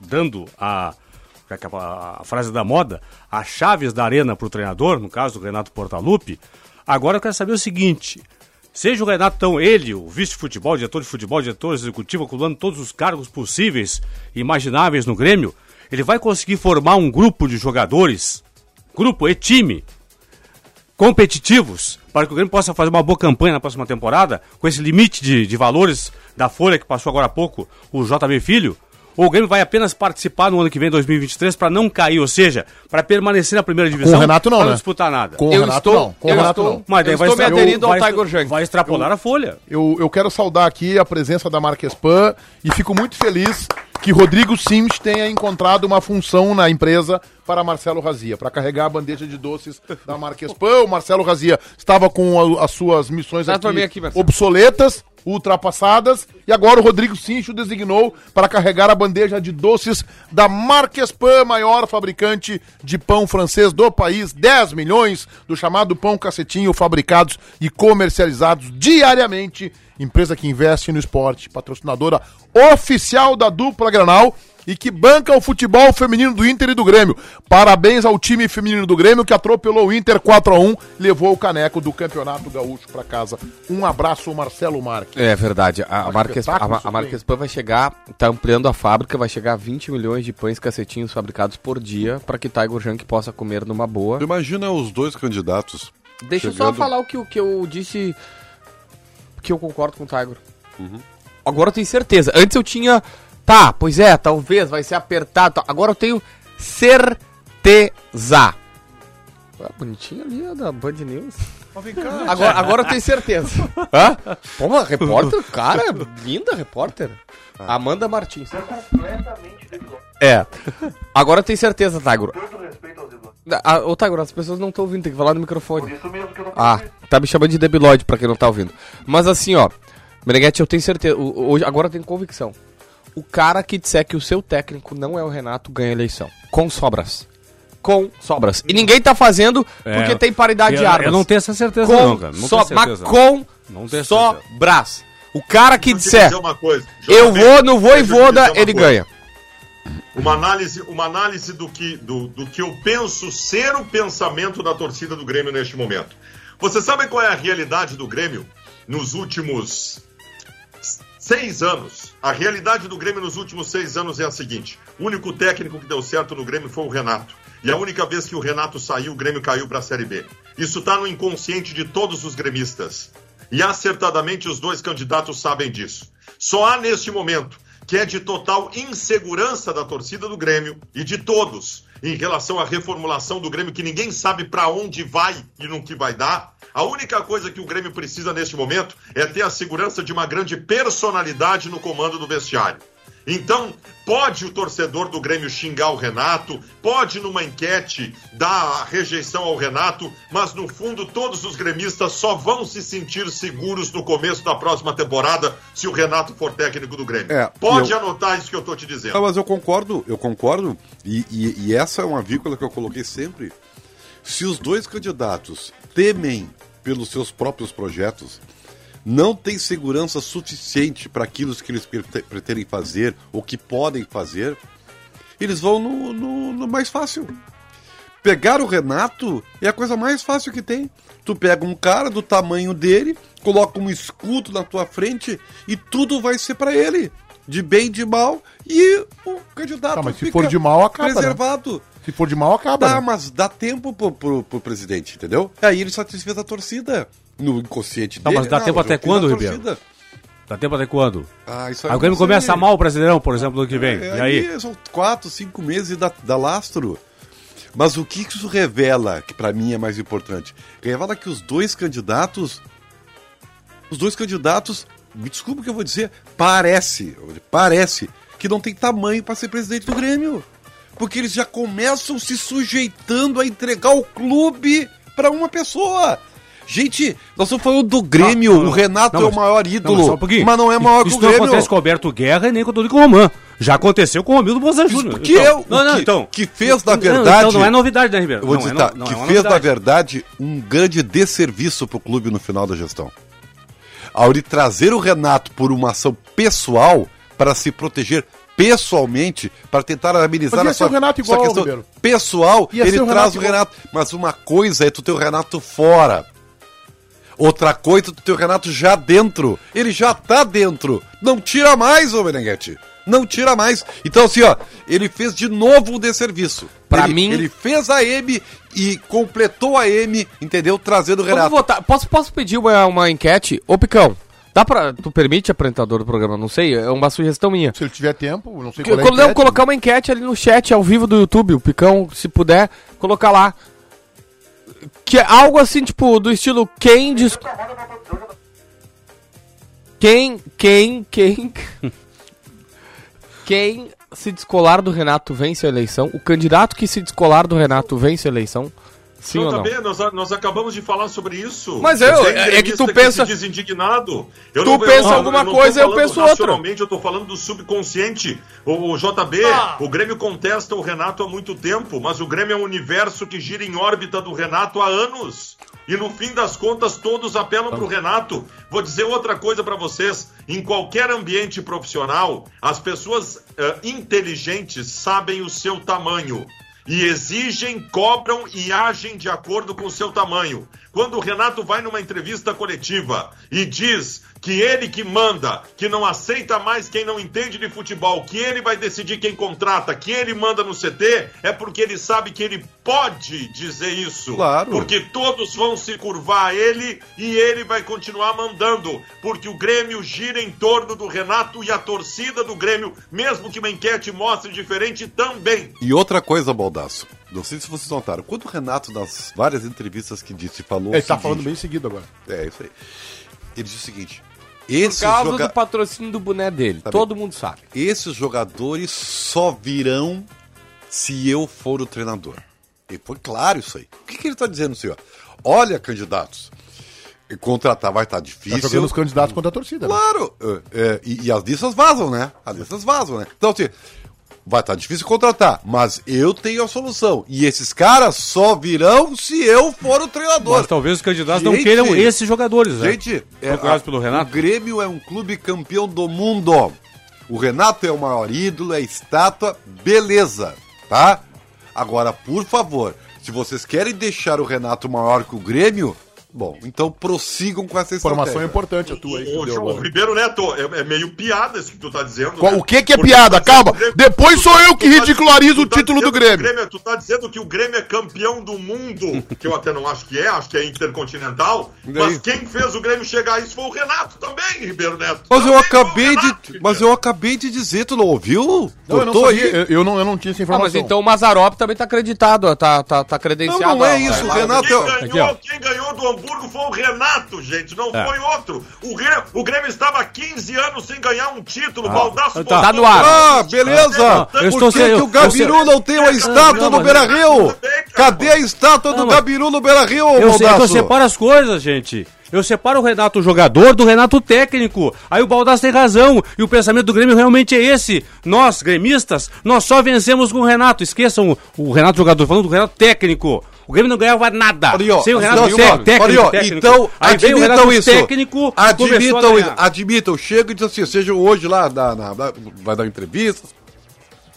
dando a, a, a frase da moda, as chaves da arena para o treinador, no caso do Renato Portaluppi. Agora eu quero saber o seguinte: seja o Renato, então, ele, o vice-futebol, diretor de futebol, diretor executivo, acumulando todos os cargos possíveis e imagináveis no Grêmio, ele vai conseguir formar um grupo de jogadores, grupo e time, competitivos, para que o Grêmio possa fazer uma boa campanha na próxima temporada, com esse limite de, de valores da folha que passou agora há pouco o JB Filho? Ou o Grêmio vai apenas participar no ano que vem, 2023, para não cair, ou seja, para permanecer na primeira divisão, o Renato não, pra né? disputar nada. Com o Eu Renato estou- não. Com o eu Renato estou- não. Mas daí Eu vai estou me aderindo ao Tiger Junk. Vai extrapolar a folha. Eu, eu quero saudar aqui a presença da Marquespan e fico muito feliz que Rodrigo Sims tenha encontrado uma função na empresa para Marcelo Razia, para carregar a bandeja de doces da Marquespan. O Marcelo Razia estava com a- as suas missões aqui, Marcelo. obsoletas, ultrapassadas, e agora o Rodrigo Sims o designou para carregar a bandeja de doces da Marquespan, maior fabricante de pão francês do país, 10 milhões do chamado pão cacetinho fabricados e comercializados diariamente empresa que investe no esporte, patrocinadora oficial da dupla Granal e que banca o futebol feminino do Inter e do Grêmio. Parabéns ao time feminino do Grêmio que atropelou o Inter 4 a 1 levou o caneco do Campeonato Gaúcho para casa. Um abraço, Marcelo Marques. É verdade. A, a, Marques, a, a isso Marquespan vai chegar, tá ampliando a fábrica, vai chegar a 20 milhões de pães cacetinhos fabricados por dia para que Tiger Junk possa comer numa boa. Imagina os dois candidatos. Deixa eu só chegando- falar o que, o que eu disse, que eu concordo com o Tiger. Agora eu tenho certeza. Antes eu tinha, tá, pois é, talvez vai ser apertado. Agora eu tenho certeza. Ah, bonitinho ali, ó, da Band News. Agora, agora eu tenho certeza. Hã? Pô, uma repórter, cara, linda repórter. Amanda Martins. É. Agora eu tenho certeza, Tiger. Ah, ô, Tiger, as pessoas não estão ouvindo, tem que falar no microfone. Ah, tá me chamando de debilóide pra quem não tá ouvindo. Mas assim, ó, Meneghetti, eu tenho certeza, hoje, agora eu tenho convicção. O cara que disser que o seu técnico não é o Renato ganha a eleição. Com sobras. Com sobras. E ninguém tá fazendo porque É, tem paridade de eu, armas. eu não tenho essa certeza, com não, cara. Não so- mas com Não sobras. O cara que eu disser, dizer uma coisa. eu vou eu te Voivoda, dizer uma ele coisa. ganha. Uma análise, uma análise do, que, do, do que eu penso ser o pensamento da torcida do Grêmio neste momento. Você sabe qual é a realidade do Grêmio nos últimos seis anos? A realidade do Grêmio nos últimos seis anos é a seguinte: o único técnico que deu certo no Grêmio foi o Renato. E a única vez que o Renato saiu, o Grêmio caiu para a Série B. Isso está no inconsciente de todos os gremistas. E acertadamente os dois candidatos sabem disso. Só há neste momento que é de total insegurança da torcida do Grêmio e de todos em relação à reformulação do Grêmio, que ninguém sabe para onde vai e no que vai dar. A única coisa que o Grêmio precisa neste momento é ter a segurança de uma grande personalidade no comando do vestiário. Então, pode o torcedor do Grêmio xingar o Renato, pode numa enquete dar rejeição ao Renato, mas no fundo todos os gremistas só vão se sentir seguros no começo da próxima temporada se o Renato for técnico do Grêmio. É, pode eu- anotar isso que eu tô te dizendo. Ah, mas eu concordo, eu concordo, e, e- e essa é uma vírgula que eu coloquei sempre. Se os dois candidatos temem pelos seus próprios projetos, não têm segurança suficiente para aquilo que eles prete- pretendem fazer ou que podem fazer, eles vão no, no- no mais fácil. Pegar o Renato é a coisa mais fácil que tem. Tu pega um cara do tamanho dele, coloca um escudo na tua frente e tudo vai ser para ele. De bem, de mal, e o candidato Tá, mas se for de mal, acaba, né? preservado. Se for de mal, acaba. Né? mas dá tempo pro, pro, pro presidente, entendeu? Aí ele satisfez a torcida. No inconsciente Tá, dele. mas dá não, tempo até quando. Ribeiro? Dá tempo até quando? Ah, isso aí Aí o Grêmio começa mal o Brasileirão, por exemplo, no ano que vem. É, e aí? São quatro, cinco meses dá, dá lastro. Mas o que que isso revela, que pra mim é mais importante? Revela que os dois candidatos. Os dois candidatos, me desculpa o que eu vou dizer, parece, parece que não tem tamanho pra ser presidente do Grêmio. Porque eles já começam se sujeitando a entregar o clube pra uma pessoa. Gente, nós estamos falando do Grêmio. Não, não, o Renato não, é o maior Não, ídolo. mas só um mas não é maior que Isso o não Grêmio. acontece com o Alberto Guerra e nem com o Dorico Roman. Já aconteceu com o Romildo Bozan Júnior. que é o não, não, que- então, que fez, na Não, verdade- Então não é novidade, né, Ribeiro? Eu vou não, dizer, é, tá, não que é fez, na novidade. verdade, um grande desserviço pro clube no final da gestão. Ao ele trazer o Renato por uma ação pessoal para se proteger pessoalmente para tentar amenizar Mas ia a ser o Renato igual, questão Ribeiro. pessoal, Ia ele o traz Renato o igual. Renato. Mas uma coisa é tu ter o Renato fora. Outra coisa é tu ter o Renato já dentro. Ele já tá dentro. Não tira mais, ô Meneghetti. Não tira mais. Então, assim, ó, ele fez de novo um desserviço. Pra Ele- mim- Ele fez a M e completou a M, entendeu? Trazendo o Renato. votar. Posso, posso pedir uma, uma enquete? Ô, Picão, dá pra. Tu permite, apresentador do programa? Não sei, é uma sugestão minha. Se ele tiver tempo, não sei Que- qual é a quando eu enquete. colocar uma enquete ali no chat ao vivo do YouTube, o Picão, se puder, colocar lá. Que é algo assim, tipo, do estilo quem diz. Quem, quem, quem. quem se descolar do Renato vence a eleição? O candidato que se descolar do Renato vence a eleição? Sim ou não? JB, nós, nós acabamos de falar sobre isso. Mas eu- Tem é que tu pensa- indignado. Eu Tu pensa alguma tô coisa, eu falando penso outra. Eu tô falando do subconsciente. O, o JB, Ah. o Grêmio contesta o Renato há muito tempo, mas o Grêmio é um universo que gira em órbita do Renato há anos. E no fim das contas, todos apelam pro Renato. Vou dizer outra coisa para vocês. Em qualquer ambiente profissional, as pessoas eh, inteligentes sabem o seu tamanho e exigem, cobram e agem de acordo com o seu tamanho. Quando o Renato vai numa entrevista coletiva e diz que ele que manda, que não aceita mais quem não entende de futebol, que ele vai decidir quem contrata, que ele manda no CT, é porque ele sabe que ele pode dizer isso. Claro. Porque todos vão se curvar a ele e ele vai continuar mandando. Porque o Grêmio gira em torno do Renato e a torcida do Grêmio, mesmo que uma enquete mostre diferente, também. E outra coisa, Baldaço. Não sei se vocês notaram. Quando o Renato, nas várias entrevistas que disse, falou. Ele o tá seguinte- falando bem seguido agora. É, isso aí. Ele disse o seguinte: Por esses, causa joga- do patrocínio do boné dele. Tá Todo mundo sabe. esses jogadores só virão se eu for o treinador. E foi claro isso aí. O que, que ele tá dizendo, senhor? Olha, candidatos, contratar vai estar Tá difícil. jogando os candidatos contra a torcida. né? Claro, é, é, e, e as listas vazam, né? As listas vazam, né? Então, assim, vai estar difícil contratar, mas eu tenho a solução. E esses caras só virão se eu for o treinador. Mas talvez os candidatos não Gente, queiram esses jogadores, né? Gente, é, a- pelo Renato. o Grêmio é um clube campeão do mundo. O Renato é o maior ídolo, é estátua, beleza, tá? Agora, por favor, se vocês querem deixar o Renato maior que o Grêmio, bom, então prossigam com essa Informação estratégia. importante a tua aí. que Ô, deu João, agora. Ribeiro Neto, é, é meio piada isso que tu tá dizendo. Qual- né? o que que é Porque piada? tá Calma. Grêmio- Depois sou eu que tá- ridicularizo o tá título do dizendo que o Grêmio. Tu tá dizendo que o Grêmio é campeão do mundo, que eu até não acho que é, acho que é intercontinental. Mas quem fez o Grêmio chegar a isso foi o Renato também, Ribeiro Neto. Mas eu acabei Renato, de, mas eu acabei de dizer, tu não ouviu? Não, eu não sabia, eu, eu não, eu não tinha essa Ah, informação. mas então o Mazarop também tá acreditado, tá, tá, tá Não, credenciado. não é ó, isso, o. Renato é... ganhou, quem ganhou do Hamburgo foi o Renato, gente, não É. foi outro. O Grêmio, o Grêmio estava há 15 anos sem ganhar um título. Baldaço tá. Tá no ar. Ah, beleza! eu Por estou que, que o Gabiru eu- não tem uma estátua não, Beira-Rio? Também, cara. Cadê a estátua do Não, Gabiru no sei, é que eu Baldasso? separo as coisas, gente. Eu separo o Renato jogador do Renato técnico. Aí o Baldasso tem razão. E o pensamento do Grêmio realmente é esse. Nós, gremistas, nós só vencemos com o Renato. Esqueçam o, o Renato jogador, falando do Renato técnico. O Grêmio não ganhava nada. Ó, Sem o Renato não, nenhuma. técnico, ó, técnico. Então, Aí admitam isso. técnico, admitam isso. Admitam. Chega e diz assim, seja hoje lá, na, na- na- vai dar entrevistas,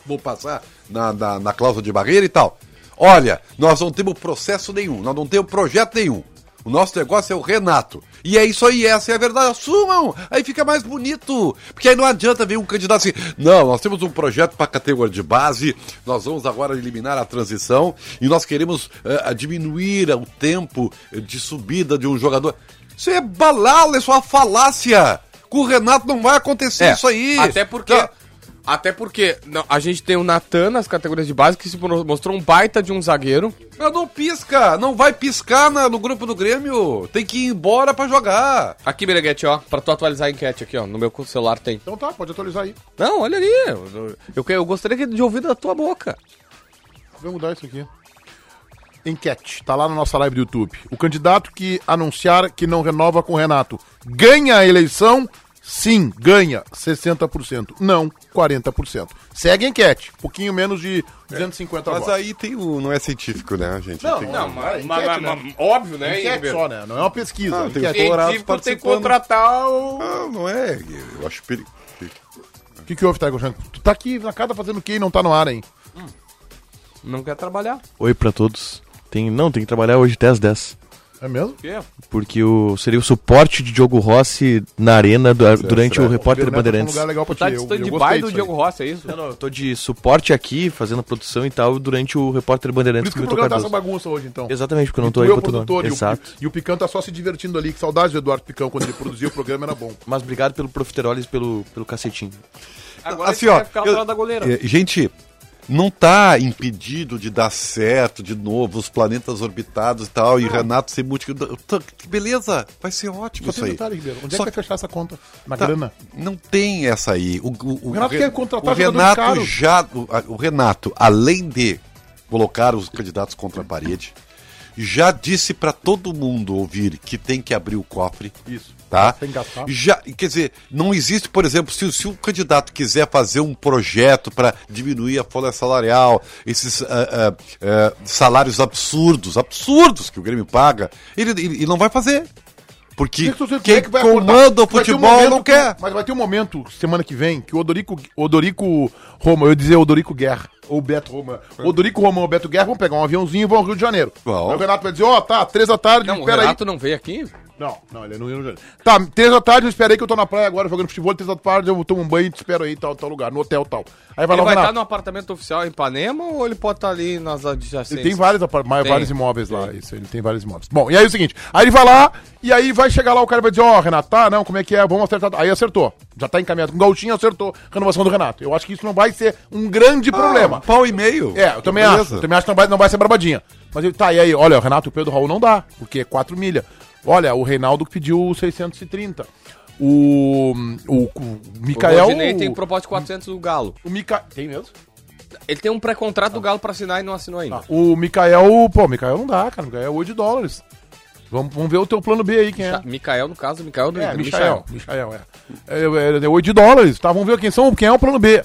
vou passar na, na, na cláusula de barreira e tal. Olha, nós não temos processo nenhum, nós não temos projeto nenhum. O nosso negócio é o Renato. E é isso aí, essa é a verdade. Assumam! Aí fica mais bonito. Porque aí não adianta vir um candidato assim. Não, nós temos um projeto para a categoria de base. Nós vamos agora eliminar a transição. E nós queremos eh, diminuir o tempo de subida de um jogador. Isso é balala, é só uma falácia. Com o Renato não vai acontecer É, isso aí. Até porque. Tá? Até porque não, a gente tem o Natan nas categorias de base que se mostrou um baita de um zagueiro. Mas não pisca, não vai piscar na- no grupo do Grêmio. Tem que ir embora para jogar. Aqui, Bereguete, ó, pra tu atualizar a enquete aqui, ó. No meu celular tem. Então tá, pode atualizar aí. Não, olha ali. Eu, eu, eu gostaria de ouvir da tua boca. Vou mudar isso aqui. Enquete, tá lá na nossa live do YouTube. O candidato que anunciar que não renova com o Renato ganha a eleição? Sim, ganha 60%. Não, 40%. Segue a enquete, pouquinho menos de 250 Mas votos. aí tem o. Não é científico, né, gente? Não, Tem- não, mas, enquete, né? óbvio, né, Enquete só, né? Não é uma pesquisa. Ah, tem colorados Científico tem que contratar o. Não, não é. Eu acho perigo. que, que houve, Tiger Shanks? Tu tá aqui na casa fazendo o quê e não tá no ar, hein? Não quer trabalhar. Oi pra todos. Tem, não, tem que trabalhar hoje 10 10. É mesmo? quê? Porque o, seria o suporte de Diogo Rossi na arena du- durante o O repórter tá um Bandeirantes. lugar legal pra ti. Tá de eu- eu gostei stand-by do Diogo. Rossi, é isso? Não, não, eu tô de suporte aqui, fazendo produção e tal, durante o repórter Por Bandeirantes isso que o programa tá essa bagunça hoje, então. Exatamente, porque eu não E tô tu aí é o pra todo produtor, mundo. e o, Exato. e o Picão tá só se divertindo ali. Que saudades do Eduardo Picão quando ele produzia o programa, era bom. Mas obrigado pelo profiteroles e pelo, pelo cacetinho. Agora Assim, ó, eu- fora da goleira. É, gente, não tá impedido de dar certo de novo, os planetas orbitados e tal, e Renato ser múltiplo. Tá, que Beleza, vai ser ótimo Só isso tem aí. detalhe, Ribeiro. Onde é Só que vai fechar essa conta? Na Tá, grana? Não tem essa aí. O, o- o Renato Re- quer contratar o Renato já. O, o Renato, além de colocar os candidatos contra a parede, já disse pra todo mundo ouvir que tem que abrir o cofre. Isso. Tá? Já, quer dizer, não existe, por exemplo, se, se um candidato quiser fazer um projeto para diminuir a folha salarial, esses ah, ah, ah, salários absurdos, absurdos que o Grêmio paga, ele, ele, ele não vai fazer. Porque Como é quem que acordar? comanda o um futebol momento não que- quer. Mas vai ter um momento, semana que vem, que o Odorico, Odorico Roma, eu ia dizer Odorico Guerra, ou Beto Roma, Odorico Roma ou Beto Guerra vão pegar um aviãozinho e vão ao Rio de Janeiro. Bom. Aí o Renato vai dizer, ó, tá, três da tarde, Não, o espera aí. Renato não veio aqui? Não, não, ele não ia no Janeiro. Tá, três da tarde, eu espero aí que eu tô na praia agora jogando futebol, três da tarde eu tomo um banho e te espero aí, tal, tal lugar, no hotel, tal. Aí vai Ele lá vai estar Renato. no apartamento oficial em Ipanema ou ele pode estar ali nas adjacências? Ele tem vários, Tem. vários imóveis lá, isso, ele tem vários imóveis. Bom, e aí é o seguinte, aí ele vai lá, e aí vai chegar lá, o cara vai dizer, ó, Renato, tá, não, como é que é, vamos acertar. Aí acertou, já tá encaminhado. Com o Gauchinho acertou a renovação do Renato. Eu acho que isso não vai ser um grande problema. Um pau e meio. É, eu também Beleza. acho. Eu também acho que não vai, não vai ser barbadinha. Mas ele, tá, e aí, olha, o Renato e o Pedro Raul não dá, porque é 4 milha. Olha, o Reinaldo que pediu 630. O. O, o O Mikael. Rodinei tem proposta de 400 do Galo. O Mica... Tem mesmo? Ele tem um pré-contrato do Galo pra assinar e não assinou ainda. O Mikael. Pô, o Mikael não dá, cara. O Mikael é 8 dólares. Vamos, vamos ver o teu plano B aí, quem é. Mikael, no caso, Mikael do É, Michael. Michael, é. É, é, é 8 de dólares, tá? Vamos ver quem são, quem é o plano B.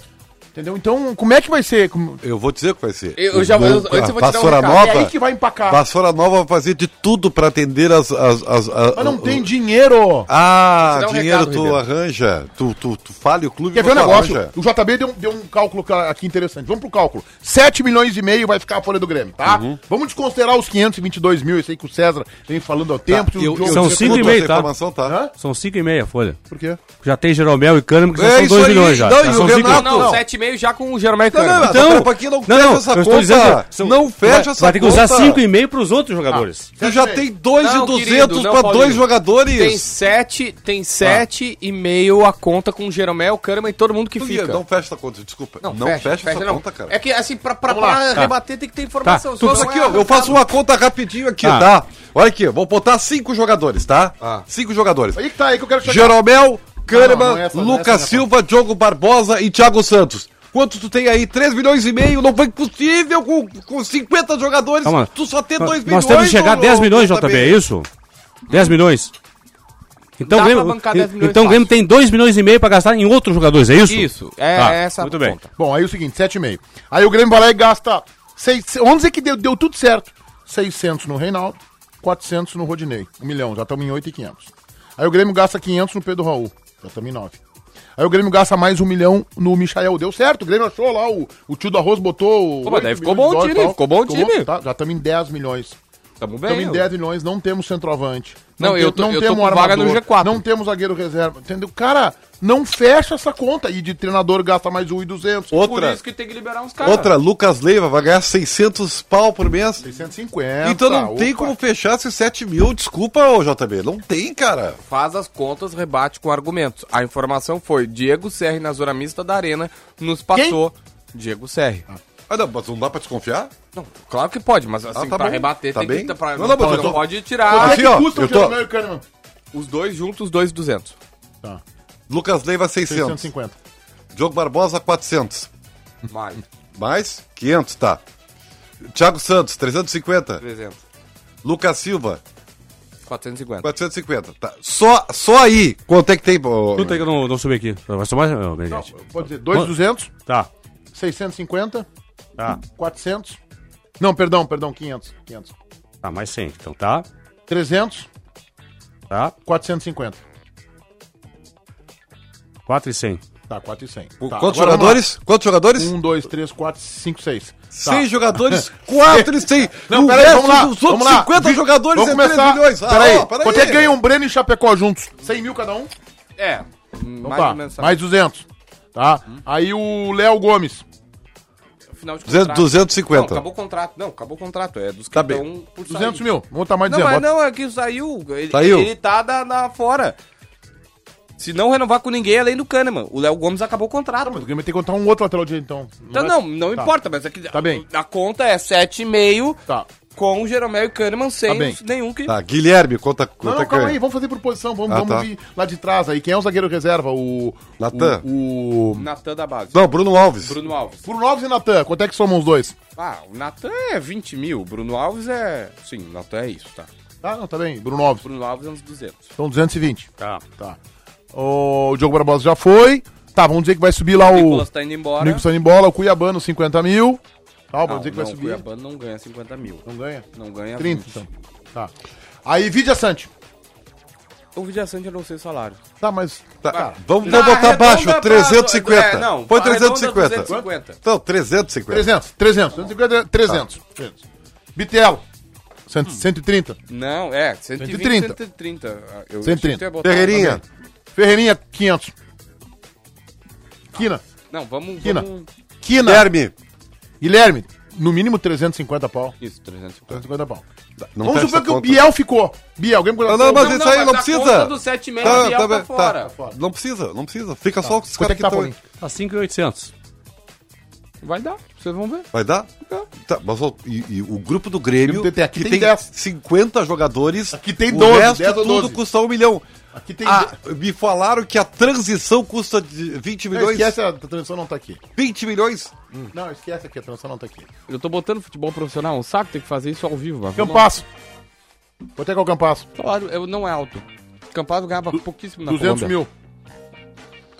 Entendeu? Então, como é que vai ser? Como... Eu vou dizer o que vai ser. Eu, eu já vou, eu, antes eu vou te dar um nova, é aí que vai empacar. Vassoura Nova vai fazer de tudo para atender as, as, as, as Mas não as, tem as... dinheiro. Ah, um dinheiro recado, tu Ribeiro. arranja. Tu, tu, tu fale o clube Quer ver o negócio? Arranja. O JB deu, deu, um cálculo aqui interessante. Vamos pro cálculo. 7 milhões e meio vai ficar a folha do Grêmio, tá? Uhum. Vamos desconsiderar os 522 mil. Eu sei que o César vem falando ao tá, tempo. Tá. Eu, são 5 e meio, tá? tá? São 5 e meio a folha. Por quê? Já tem Jeromel e Cânimo que é, são 2 milhões já. Não, já são 5 e-mail já com o Jeromel Não, não, então, essa Copa não, fecha não, essa conta. Dizendo, são, não fecha vai, essa vai ter que usar conta. cinco e meio para os outros jogadores. Ah, tu já tem dois não, de 200 para dois jogadores. Tem sete, tem ah. sete ah. e meio a conta com o Jeromel Kahneman e todo mundo que fica. Não fecha essa conta, desculpa. Não, não fecha, fecha, fecha essa conta, cara. É que assim, para tá. rebater tem que ter informação. Tá. Tu, aqui, é eu faço uma conta rapidinho aqui, tá. tá? Olha aqui, vou botar cinco jogadores, tá? Ah. Cinco jogadores. Aí que tá, aí que eu quero chegar. Jeromel, Kahneman, não, não é é Lucas essa, né, Silva, Diogo Barbosa e Thiago Santos. Quanto tu tem aí? 3 milhões e meio? Não foi possível com, com 50 jogadores. Calma. Tu só tem Nós- 2 milhões. Nós temos que chegar a ô, 10 ô, milhões, JB. É isso? 10 milhões. Então Dá o Grêmio, pra bancar 10 milhões então o Grêmio tem 2 milhões e meio para gastar em outros jogadores, é isso? Isso, é Tá, essa muito a bem. conta. Bom, aí é o seguinte, 7,5. Aí o Grêmio vai lá e gasta. Seis, vamos dizer que deu, deu tudo certo. 600 no Reinaldo, 400 no Rodinei. Um milhão, já estamos em 8,500. Aí o Grêmio gasta 500 no Pedro Raul, já estamos em 9. Aí o Grêmio gasta mais um milhão no Michael. Deu certo, o Grêmio achou lá, o, o tio do Arroz botou. Pô, mas daí ficou bom o time, ficou bom o time. tá, já estamos em 10 milhões. Tamo bem. Estamos em ó. 10 milhões, não temos centroavante. Não, eu tô- eu tô com vaga no G4. Não temos zagueiro reserva. Entendeu? Cara, não fecha essa conta. E de treinador gasta mais 1,200. Por Outra, isso que tem que liberar uns caras. outra, Lucas Leiva vai ganhar 600 pau por mês. 650. Então não tem opa. como fechar esses 7 mil. Desculpa, ô JB. Não tem, cara. Faz as contas, rebate com argumentos. A informação foi: Diego Serri na zona mista da Arena nos passou. Diego Serri. Ah, não, mas não dá pra desconfiar? Não, claro que pode, mas assim, tá pra bom. rebater Tá tem bem. que. Pra, Não, não, mas pode, eu tô- pode Quanto tirar é Assim, que ó, custa eu o tô- Jeromel e o Kahneman? os dois juntos, 2,200. Lucas Leiva 600. 650. Diogo Barbosa 400. Mais. Mais 500, tá. Thiago Santos 350. 300. Lucas Silva 450. 450. Tá. Só, só aí, quanto é que tem? ô, Tudo aí que eu não, não subi aqui. Vai somar, oh, Benedetti. Pode dizer, 2,200, Tá, 650, tá. 400. Não, perdão, perdão, 500. 500. Tá, mais 100. Então tá, 300, tá. 450. 4 e 100. Tá, 4 e 100. O- Tá, Quantos jogadores? Quantos jogadores? lá. 1, 2, 3, 4, 5, 6. Seis jogadores, quatro e cem. Não, o peraí, vamos lá. Vamos outros lá. 50 Vi- jogadores vamos é 3 começar. milhões. Ah, peraí, ó, peraí. quanto é que ganha um Breno e Chapecó juntos? 100 mil cada um? É. Então mais tá, mais 200. Tá? Aí o Léo Gomes. Final de 200, contrato. 250. Não, acabou o contrato. Não, acabou o contrato. É dos que Tá bem. estão por sair. 200 mil. Vamos botar mais Não, 200. mas bota. não, é que saiu. Ele, Saiu? ele tá da, da fora. Se não renovar com ninguém, além do Kahneman. O Léo Gomes acabou o contrato. Mas o Grêmio tem que contar um outro lateral direito, então. Então, vai- não, não Tá. importa, mas é que Tá bem. a conta é 7,5 Tá. Com o Jeromel e Kahneman sem Tá bem. nenhum que... Tá, Guilherme, conta Não, não, que calma aí, vamos fazer por posição. Vamos, Ah, vamos tá. vir lá de trás aí. Quem é o zagueiro reserva? O. Natan. O. o... Natan da base. Não, Bruno Alves. Bruno Alves. Bruno Alves e Natan, quanto é que somam os dois? Ah, o Natan é 20 mil. O Bruno Alves é... Sim, o Natan é isso, tá. Tá, não, tá bem. Bruno Alves. Bruno Alves é uns 200. São 220. Tá. Tá. O Diogo Barbosa já foi. Tá, vamos dizer que vai subir lá O o. Nicolas tá indo O embora. Nicolas tá indo embora, o Cuiabano 50 mil. Tá, vamos Não, dizer que não, vai o subir. Cuiabá não ganha 50 mil. Não ganha? Não ganha 30, 20. então. Tá. Aí, Vidia Sante. O Vidia Sante eu não sei o salário. Tá, mas. Tá, Vamos, Na vamos botar arredonda baixo, pra- 350. É, não, Põe arredonda 350. 250. Então, 350. 300, 300. 250, 300. 300. Bitelo. Cento- 130. Não, é, 120, 130. 130. Eu 130. achei que tu ia botar- Ferreirinha. Ferreirinha, 500. Quina. Não, vamos... Quina. vamos... Quina. Guilherme. Guilherme, no mínimo 350 pau. Isso, 350. 350 pau. Não Vamos supor que o. Biel ficou. Biel, alguém Não, não, mas isso aí não precisa. conta do 7,5 Tá, Biel tá, tá bem, fora. tá. Não precisa, não precisa. Fica só com os Quanto é caras que tá, estão Tá 5,800. Vai dar, vocês vão ver. Vai dar? Tá, mas ó, e, e o grupo do Grêmio, Tem- tem- aqui que tem tem 10. 50 jogadores, Aqui tem o 12, resto 10 ou tudo 12. custa um milhão. Aqui tem. Ah, me falaram que a transição custa de 20 Não, milhões. esquece, a transição não tá aqui. 20 milhões? Não, esquece aqui, a transição não tá aqui. Eu tô botando futebol profissional, um saco, tem que fazer isso ao vivo. Lá. Campasso. Quanto é que é o Campasso? Salário eu- não é alto. Campado ganhava pouquíssimo na 200 Colômbia. mil.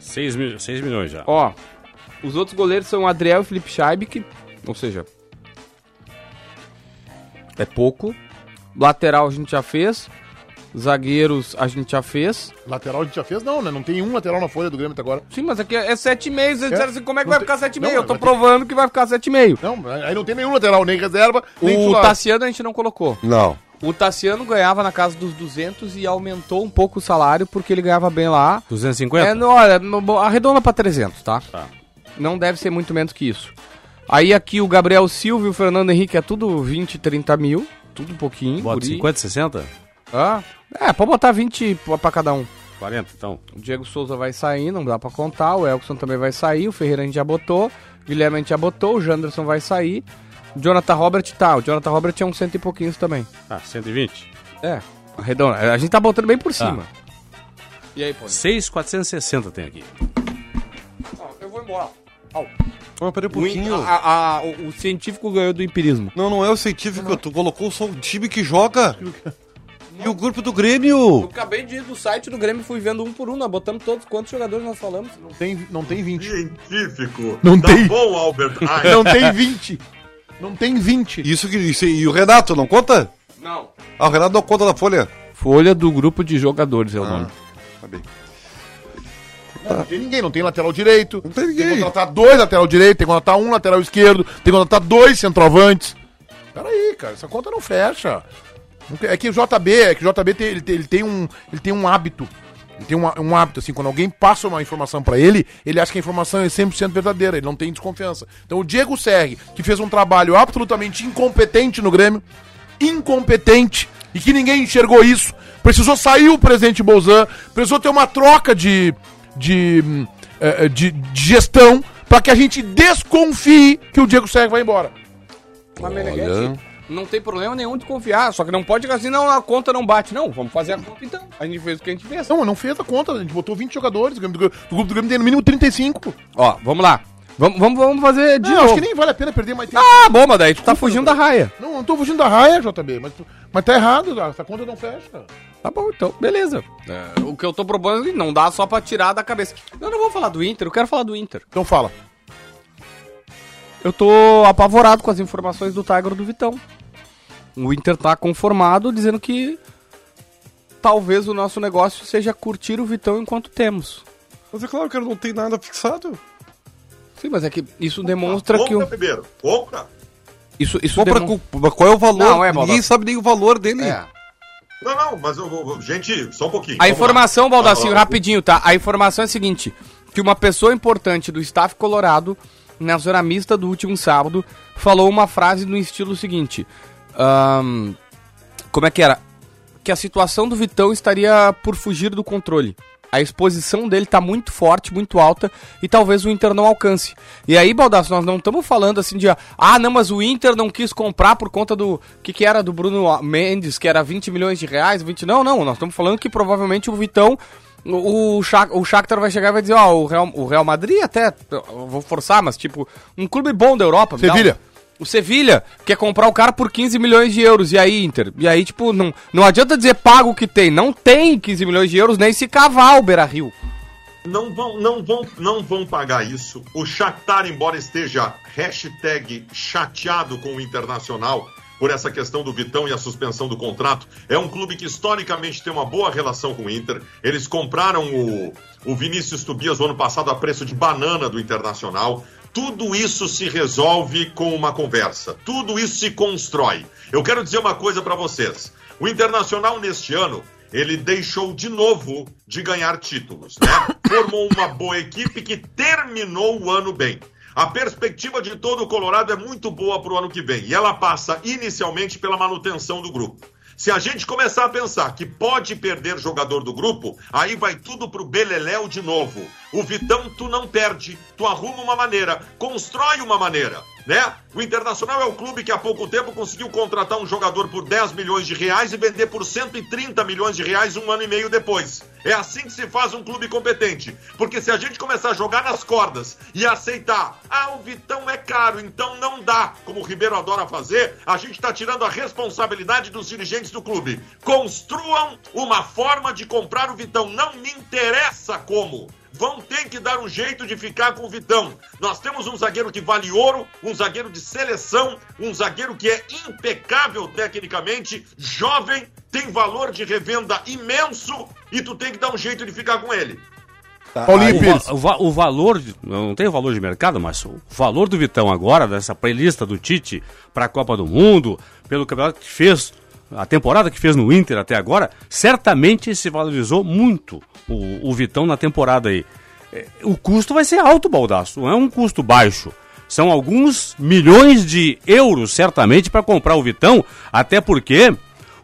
6, mil, 6 milhões já. Ó, os outros goleiros são o Adriel e Felipe Scheib, que, ou seja, é pouco. Lateral a gente já fez. Zagueiros a gente já fez. Lateral a gente já fez? Não, né? Não tem um lateral na folha do Grêmio até agora. Sim, mas aqui é 7,5. Eles disseram assim, como é que Não vai tem- ficar 7,5? não, Eu tô vai ter- provando que vai ficar 7,5. Não, aí não tem nenhum lateral, nem reserva, nem O titular. Tassiano a gente não colocou. Não. O Tassiano ganhava na casa dos 200 e aumentou um pouco o salário porque ele ganhava bem lá. 250? É, no, olha, no- arredonda pra 300, tá? Tá. Não deve ser muito menos que isso. Aí aqui o Gabriel Silva e o Fernando Henrique é tudo 20, 30 mil. Tudo um pouquinho. Bota guri. 50, 60? Ah, é, pode botar 20 pra- cada um. 40, então. O Diego Souza vai sair, não dá pra contar. O Elkson também vai sair. O Ferreira a gente já botou. O Guilherme a gente já botou. O Janderson vai sair. O Jonathan Robert tá. O Jonathan Robert é um cento e pouquinhos também. Ah, 120. É, arredonda. A gente tá botando bem por cima. E aí, pô? 6,460 tem aqui. Eu vou embora. Mas peraí um O, in- pouquinho. a- a- o- o científico ganhou do empirismo. Não, não é o científico, tu colocou só um time que joga. E o grupo do Eu Grêmio. acabei de ir do site do Grêmio e fui vendo um por um. Nós botamos todos quantos jogadores nós falamos. Não tem, não tem 20. Científico. Não tá tem. bom, Albert Einstein. Não tem 20. Não tem 20. Isso que. Isso, e o Renato, não conta? Não. Ah, o Renato não conta na folha. Folha do grupo de jogadores é o nome. Tá bem. Não, não tem ninguém, não tem lateral direito. Não tem Tem que ninguém. contratar dois lateral direito, tem que contratar um lateral esquerdo, tem que contratar dois centroavantes. Peraí, cara, essa conta não fecha. É que o JB, é que o JB tem, ele, tem, ele tem um, ele tem um hábito. Ele tem um, um hábito, assim, quando alguém passa uma informação pra ele, ele acha que a informação é 100% verdadeira, ele não tem desconfiança. Então o Diego Serri, que fez um trabalho absolutamente incompetente no Grêmio, incompetente, e que ninguém enxergou isso, precisou sair o presidente Bolzan, precisou ter uma troca de, de, eh, eh, de, de gestão pra que a gente desconfie que o Diego Serri vai embora. Mas, Meneghete, não tem problema nenhum de confiar. Só que não pode ficar assim, não, a conta não bate. Não, vamos fazer a conta então. A gente fez o que a gente fez. Não, não fez a conta, a gente botou 20 jogadores, o grupo do Grêmio tem no mínimo 35. Ó, vamos lá. Vamos, vamos, vamos fazer de Não, novo. acho que nem vale a pena perder mais tempo. Ah, bom, mas daí tu tá fugindo da raia. Não, não tô fugindo da raia, JB, mas, mas tá errado, essa conta não fecha. Tá bom, então, beleza. É, o que eu tô propondo é que não dá só pra tirar da cabeça. Eu não vou falar do Inter, eu quero falar do Inter. Então fala. Eu tô apavorado com as informações do Tiger do Vitão. O Inter tá conformado dizendo que talvez o nosso negócio seja curtir o Vitão enquanto temos. Mas é claro, cara, não tem nada fixado. Sim, mas é que isso demonstra que Compra o. primeiro. Compra. Isso, isso Compra demon- com- qual é o valor? Não, é, Ninguém sabe nem o valor dele. É. Não, não, mas eu, eu- gente, só um pouquinho. A informação. Baldacinho, Ah, rapidinho, tá? A informação é a seguinte: que uma pessoa importante do staff colorado, na zona mista do último sábado, falou uma frase no estilo seguinte: ahn, Como é que era? Que a situação do Vitão estaria por fugir do controle. A exposição dele tá muito forte, muito alta, e talvez o Inter não alcance. E aí, Baldasso, nós não estamos falando assim de, ah, não, mas o Inter não quis comprar por conta do, que que era do Bruno Mendes, que era 20 milhões de reais, 20, não, não, nós estamos falando que provavelmente o Vitão, o, o, Shak- o Shakhtar vai chegar e vai dizer, ó, o, Real, o Real Madrid até, vou forçar, mas tipo, um clube bom da Europa. dá um- Sevilha. O Sevilha quer comprar o cara por 15 milhões de euros. E aí, Inter? E aí, tipo, não, não adianta dizer paga o que tem. Não tem 15 milhões de euros nem se cavar o Beira Rio. Não vão, não, vão, não vão pagar isso. O Shakhtar, embora esteja hashtag chateado com o Internacional por essa questão do Vitão e a suspensão do contrato, é um clube que historicamente tem uma boa relação com o Inter. Eles compraram o, o Vinícius Tobias o ano passado a preço de banana do Internacional. Tudo isso se resolve com uma conversa. Tudo isso se constrói. Eu quero dizer uma coisa para vocês. O Internacional neste ano ele deixou de novo de ganhar títulos, né? Formou uma boa equipe que terminou o ano bem. A perspectiva de todo o Colorado é muito boa para o ano que vem e ela passa inicialmente pela manutenção do grupo. Se a gente começar a pensar que pode perder jogador do grupo, aí vai tudo pro Beleléu de novo. O Vitão tu não perde, tu arruma uma maneira, constrói uma maneira, né? O Internacional é o clube que há pouco tempo conseguiu contratar um jogador por 10 milhões de reais e vender por 130 milhões de reais um ano e meio depois. É assim que se faz um clube competente. Porque se a gente começar a jogar nas cordas e aceitar, ah, o Vitão é caro, então não dá, como o Ribeiro adora fazer, a gente está tirando a responsabilidade dos dirigentes do clube. Construam uma forma de comprar o Vitão. Não me interessa como vão ter que dar um jeito de ficar com o Vitão. Nós temos um zagueiro que vale ouro, um zagueiro de seleção, um zagueiro que é impecável tecnicamente, jovem, tem valor de revenda imenso e tu tem que dar um jeito de ficar com ele. Paulinho O, Pires. va- o va- o valor, de- não tem o valor de mercado, mas o valor do Vitão agora, dessa playlist do Tite para a Copa do Mundo, pelo campeonato que fez, a temporada que fez no Inter até agora, certamente se valorizou muito o, o Vitão na temporada aí. É, O custo vai ser alto, Baldaço, não é um custo baixo. São alguns milhões de euros, certamente, para comprar o Vitão, até porque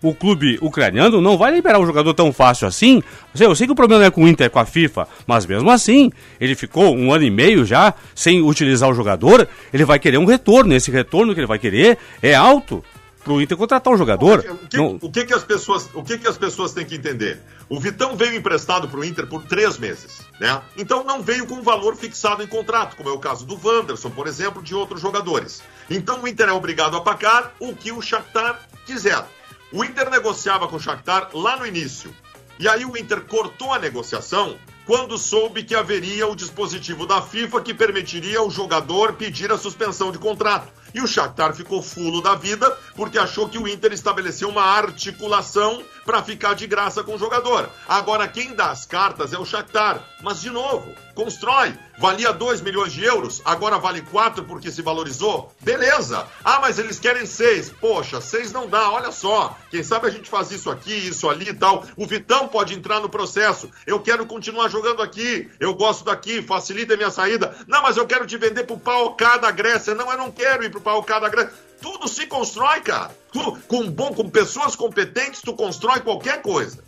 o clube ucraniano não vai liberar o jogador tão fácil assim. Eu sei- que o problema é com o Inter, é com a FIFA, mas mesmo assim, ele ficou um ano e meio já sem utilizar o jogador, ele vai querer um retorno. Esse retorno que ele vai querer é alto pro Inter contratar o jogador. O que, Não- o que que as pessoas, o que que as pessoas têm que entender? O Vitão veio emprestado para o Inter por três meses, né? Então não veio com valor fixado em contrato, como é o caso do Wanderson, por exemplo, de outros jogadores. Então o Inter é obrigado a pagar o que o Shakhtar quiser. O Inter negociava com o Shakhtar lá no início. E aí o Inter cortou a negociação quando soube que haveria o dispositivo da FIFA que permitiria o jogador pedir a suspensão de contrato. E o Shakhtar ficou fulo da vida porque achou que o Inter estabeleceu uma articulação para ficar de graça com o jogador. Agora quem dá as cartas é o Shakhtar. Mas de novo, constrói. Valia 2 milhões de euros, agora vale 4 porque se valorizou. Beleza. Ah, mas eles querem 6. Poxa, 6 não dá, olha só. Quem sabe a gente faz isso aqui, isso ali e tal. O Vitão pode entrar no processo. Eu quero continuar jogando aqui. Eu gosto daqui, facilita a minha saída. Não, mas eu quero te vender pro PAOK da Grécia. Não, eu não quero ir pro PAOK da Grécia. Tudo se constrói, cara. Tu, com bom, com pessoas competentes, tu constrói qualquer coisa.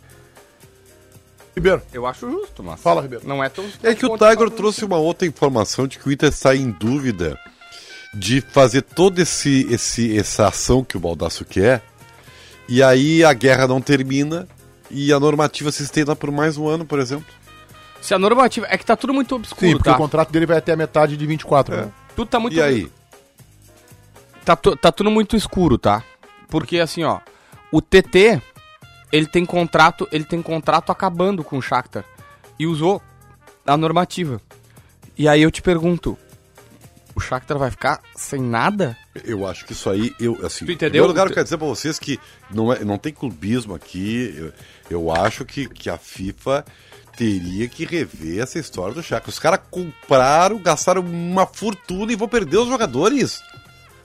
Ribeiro. Eu acho justo, mas. Fala, Ribeiro. Não é tão. É que o Tiger trouxe uma outra informação de que o Inter está em dúvida de fazer toda esse, esse, essa ação que o Baldaço quer, e aí a guerra não termina e a normativa se estenda por mais um ano, por exemplo. Se a normativa. É que tá tudo muito obscuro, Sim, porque tá? o contrato dele vai até a metade de 24, né? Tudo tá muito. E aí? Tá, tá tudo muito escuro, tá? Porque assim, ó, o TT, ele tem contrato, ele tem contrato acabando com o Shakhtar e usou a normativa. E aí eu te pergunto, o Shakhtar vai ficar sem nada? Eu acho que isso aí, eu, assim, Tu em entendeu? primeiro lugar, eu quero dizer pra vocês que não, é, não tem clubismo aqui. Eu, eu acho que, que a FIFA teria que rever essa história do Shakhtar. Os caras compraram, gastaram uma fortuna e vão perder os jogadores.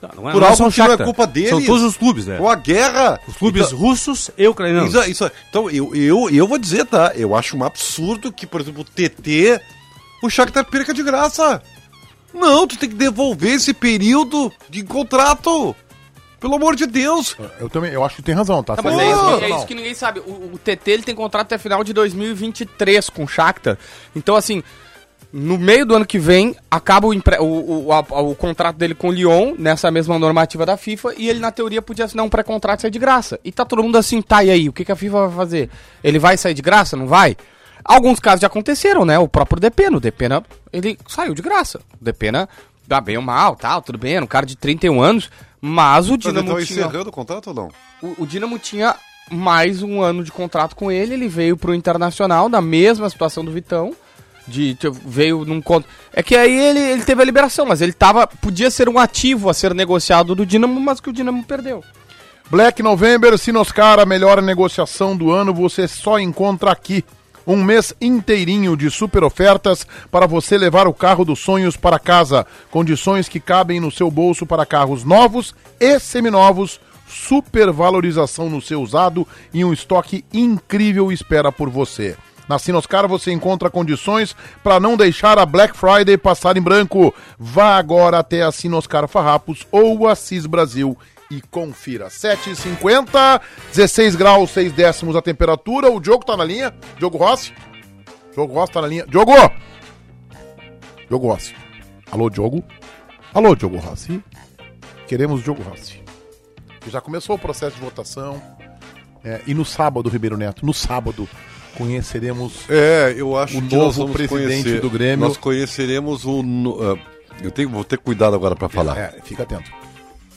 Não, não é, Por não é algo que não é culpa deles. São todos os clubes, né? Com a guerra. Os clubes Então- russos e ucranianos. Isso, isso, então, eu, eu, eu vou dizer, tá? Eu acho um absurdo que, por exemplo, o TT, o Shakhtar perca de graça. Não, tu tem que devolver esse período de contrato. Pelo amor de Deus. Eu também, eu acho que tem razão, tá? Tá, mas é, isso, Não, que- é não. isso que ninguém sabe. O, o TT ele tem contrato até final de 2023 com o Shakhtar. Então, assim, no meio do ano que vem, acaba o, empre- o, o, a- o contrato dele com o Lyon, nessa mesma normativa da FIFA, e ele, na teoria, podia assinar um pré-contrato e sair de graça. E tá todo mundo assim, tá, e aí? O que, que a FIFA vai fazer? Ele vai sair de graça? Não vai? Alguns casos já aconteceram, né? O próprio Depena. O Depena, ele saiu de graça. O Depena, dá bem ou mal, tal, tudo bem, era um cara de 31 anos, mas o Mas Dinamo então tinha... encerrando o contrato ou não? O, o Dinamo tinha mais um ano de contrato com ele, ele veio pro Internacional, na mesma situação do Vitão. De, de- veio num conto. É que aí ele, ele teve a liberação, mas ele tava. Podia ser um ativo a ser negociado do Dinamo, mas que o Dinamo perdeu. Black November, Sinoscar, a melhor negociação do ano, você só encontra aqui. Um mês inteirinho de super ofertas para você levar o carro dos sonhos para casa. Condições que cabem no seu bolso para carros novos e seminovos. Super valorização no seu usado e um estoque incrível espera por você. Na Sinoscar você encontra condições para não deixar a Black Friday passar em branco. Vá agora até a Sinoscar Farrapos ou a Cis Brasil e confira. 7,50, 16 graus, 6 décimos a temperatura. O Diogo tá na linha. Diogo Rossi. Diogo Rossi tá na linha. Diogo! Diogo Rossi. Alô, Diogo? Alô, Diogo Rossi. Queremos Diogo Rossi. Já começou o processo de votação. É, e no sábado, Ribeiro Neto, no sábado, conheceremos É, eu acho O novo presidente conhecer- do Grêmio. Nós conheceremos o. ah, eu tenho, vou ter cuidado agora para falar. É, fica atento.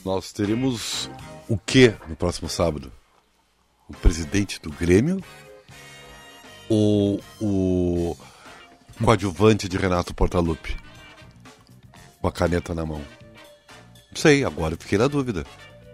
Nós teremos o que no próximo sábado? O presidente do Grêmio? Ou o coadjuvante de Renato Portaluppi? Com a caneta na mão. Não sei, agora eu fiquei na dúvida.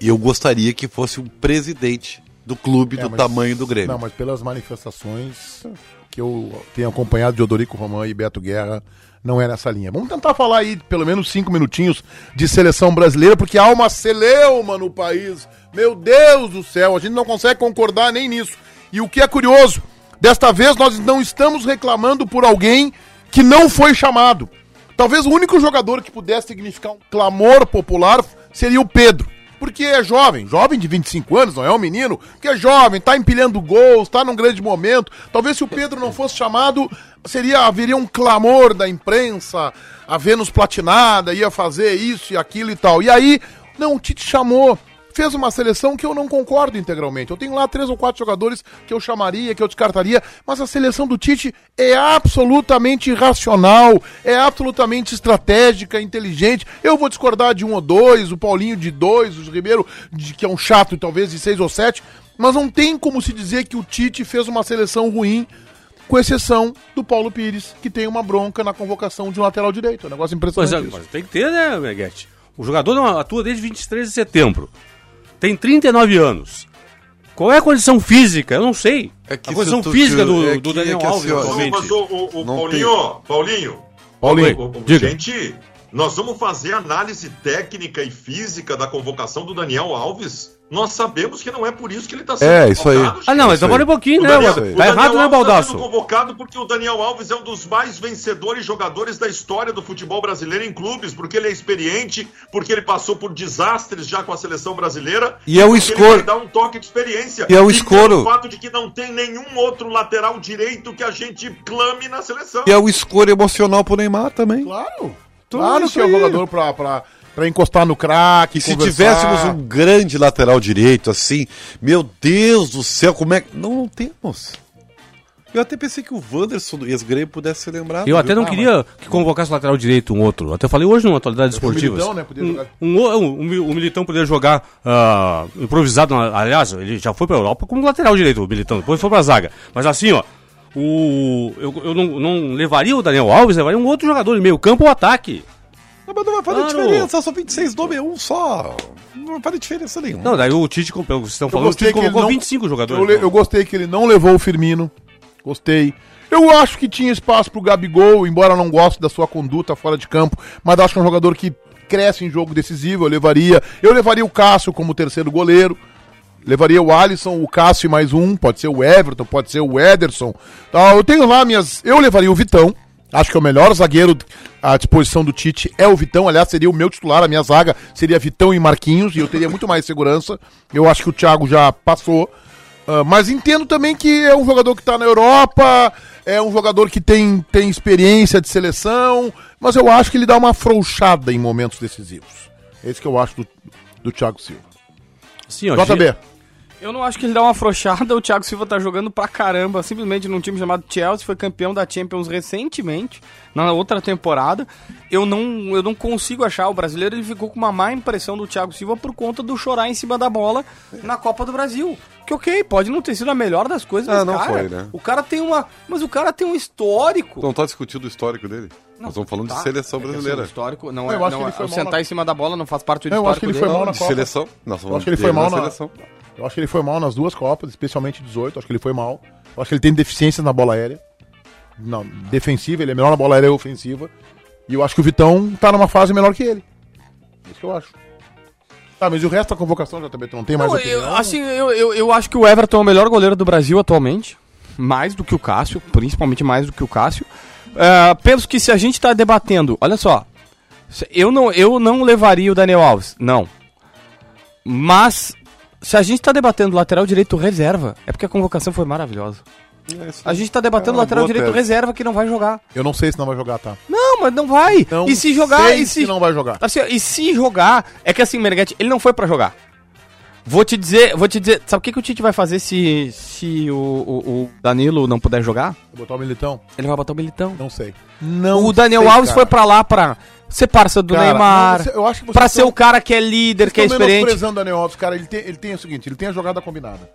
E eu gostaria que fosse um presidente do clube É, do mas- tamanho do Grêmio. Não, mas pelas manifestações que eu tenho acompanhado de Odorico Román e Beto Guerra, não é nessa linha. Vamos tentar falar aí pelo menos cinco minutinhos de seleção brasileira, porque há uma celeuma no país. Meu Deus do céu, a gente não consegue concordar nem nisso. E o que é curioso, desta vez nós não estamos reclamando por alguém que não foi chamado. Talvez o único jogador que pudesse significar um clamor popular seria o Pedro. Porque é jovem, jovem de 25 anos, não é um menino, porque é jovem, tá empilhando gols, tá num grande momento. Talvez se o Pedro não fosse chamado, seria haveria um clamor da imprensa, a Vênus platinada, ia fazer isso e aquilo e tal. E aí, não, o Tite chamou, fez uma seleção que eu não concordo integralmente. Eu tenho lá três ou quatro jogadores que eu chamaria, que eu descartaria, mas a seleção do Tite é absolutamente racional, é absolutamente estratégica, inteligente. Eu vou discordar de um ou dois, o Paulinho de dois, o Ribeiro, de, que é um chato, talvez de seis ou sete, mas não tem como se dizer que o Tite fez uma seleção ruim, com exceção do Paulo Pires, que tem uma bronca na convocação de um lateral direito. É um negócio Pois impressionante. é, isso. mas tem que ter, né, Meguete? O jogador não atua desde 23 de setembro. Tem 39 anos. Qual é a condição física? Eu não sei. É que a condição física do, é do que- Daniel é que Alves assim, Não, atualmente. mas o, o- o Paulinho, Paulinho, Paulinho, o- o- diga. gente, nós vamos fazer análise técnica e física da convocação do Daniel Alves. Nós sabemos que não é por isso que ele está É, isso aí. convocado, Ah, não, mas Isso então um pouquinho, O né? Daniel, Tá o errado, né, está Baldaço? sendo convocado porque o Daniel Alves é um dos mais vencedores jogadores da história do futebol brasileiro em clubes, porque ele é experiente, porque ele passou por desastres já com a seleção brasileira. E é o escoro. Ele vai dar um toque de experiência. E é o pelo escoro. fato de que não tem nenhum outro lateral direito que a gente clame na seleção. E é o escuro emocional pro Neymar também. Claro. Então claro é isso que é um aí. jogador pra, pra, pra encostar no craque. E se conversar. tivéssemos um grande lateral direito, assim, meu Deus do céu, como é que. Não, não temos. Eu até pensei que o Wanderson do ex-Grêmio pudesse ser lembrado. Eu até viu? não queria que convocasse o lateral direito um outro. Até falei hoje numa atualidade esportiva. Militão, né, podia Um, jogar. um, o- um, um Militão poderia jogar ah, improvisado. na- Aliás, ele já foi pra Europa como lateral direito, o Militão. Depois foi pra zaga. Mas assim, ó. O, eu eu não, não levaria o Daniel Alves, levaria um outro jogador de meio campo ou ataque. Não, mas não vai fazer Claro. diferença, só 26 nome é um só. Não vai fazer diferença nenhuma. Não, daí o Tite, pelo que vocês estão Eu falando, o Tite colocou não- 25 jogadores. Eu, le- eu gostei que ele não levou o Firmino. Gostei. Eu acho que tinha espaço pro Gabigol, embora eu não goste da sua conduta fora de campo, mas acho que é um jogador que cresce em jogo decisivo, eu levaria. Eu levaria o Cássio como terceiro goleiro. Levaria o Alisson, o Cássio e mais um, pode ser o Everton, pode ser o Ederson. Tá, eu tenho lá minhas. Eu levaria o Vitão. Acho que é o melhor zagueiro à disposição do Tite é o Vitão. Aliás, seria o meu titular, a minha zaga seria Vitão e Marquinhos, e eu teria muito mais segurança. Eu acho que o Thiago já passou. Ah, mas entendo também que é um jogador que está na Europa, é um jogador que tem, tem experiência de seleção, mas eu acho que ele dá uma afrouxada em momentos decisivos. É isso que eu acho do, do Thiago Silva. Sim, ó, JB. Eu não acho que ele dá uma afrouxada, o Thiago Silva tá jogando pra caramba, simplesmente num time chamado Chelsea, foi campeão da Champions recentemente, na outra temporada. Eu não, eu não consigo achar, o brasileiro ele ficou com uma má impressão do Thiago Silva por conta do chorar em cima da bola na Copa do Brasil. Que ok, pode não ter sido a melhor das coisas, Ah, mas não cara, foi, né? o cara tem uma, mas o cara tem um histórico. Não tá discutindo o histórico dele. Nós estamos falando de seleção É que, assim, brasileira. o histórico não Eu é, acho não que é, ele foi o mal sentar na- em cima da bola não faz parte do Eu acho que ele histórico foi mal dele. na De Copa. seleção. Nós Eu acho que ele foi mal na na- seleção. Eu acho que ele foi mal nas duas Copas, especialmente 18. Acho que ele foi mal. Eu acho que ele tem deficiências na bola aérea. Não, defensiva, ele é melhor na bola aérea e ofensiva. E eu acho que o Vitão tá numa fase melhor que ele. É Isso que eu acho. Tá, mas e o resto da convocação, JB, tu não tem mais Não, opinião? eu, assim, eu, eu, eu acho que o Everton é o melhor goleiro do Brasil atualmente. Mais do que o Cássio, principalmente mais do que o Cássio. Ah, penso que se a gente tá debatendo, olha só, eu não, eu não levaria o Daniel Alves, não. Mas se a gente tá debatendo lateral direito reserva, é porque a convocação foi maravilhosa. É. A gente tá debatendo É lateral direito tese. reserva que não vai jogar. Eu não sei se não vai jogar, tá? Não, mas não vai. Não e se jogar, e se se não vai jogar. Assim, e se jogar, é que assim, Meneghetti, ele não foi pra jogar. Vou te dizer, vou te dizer, sabe o que, que o Tite vai fazer se, se o, o, o Danilo não puder jogar? Vou botar o Militão? Ele vai botar o Militão. Não sei. Não o Daniel sei, Alves cara. foi pra lá pra ser parça do Cara, Neymar, não, você- eu acho que pra ser estão- o cara que é líder, que é experiente. o Daniel Alves, cara. Ele tem, ele tem o seguinte, ele tem a jogada combinada.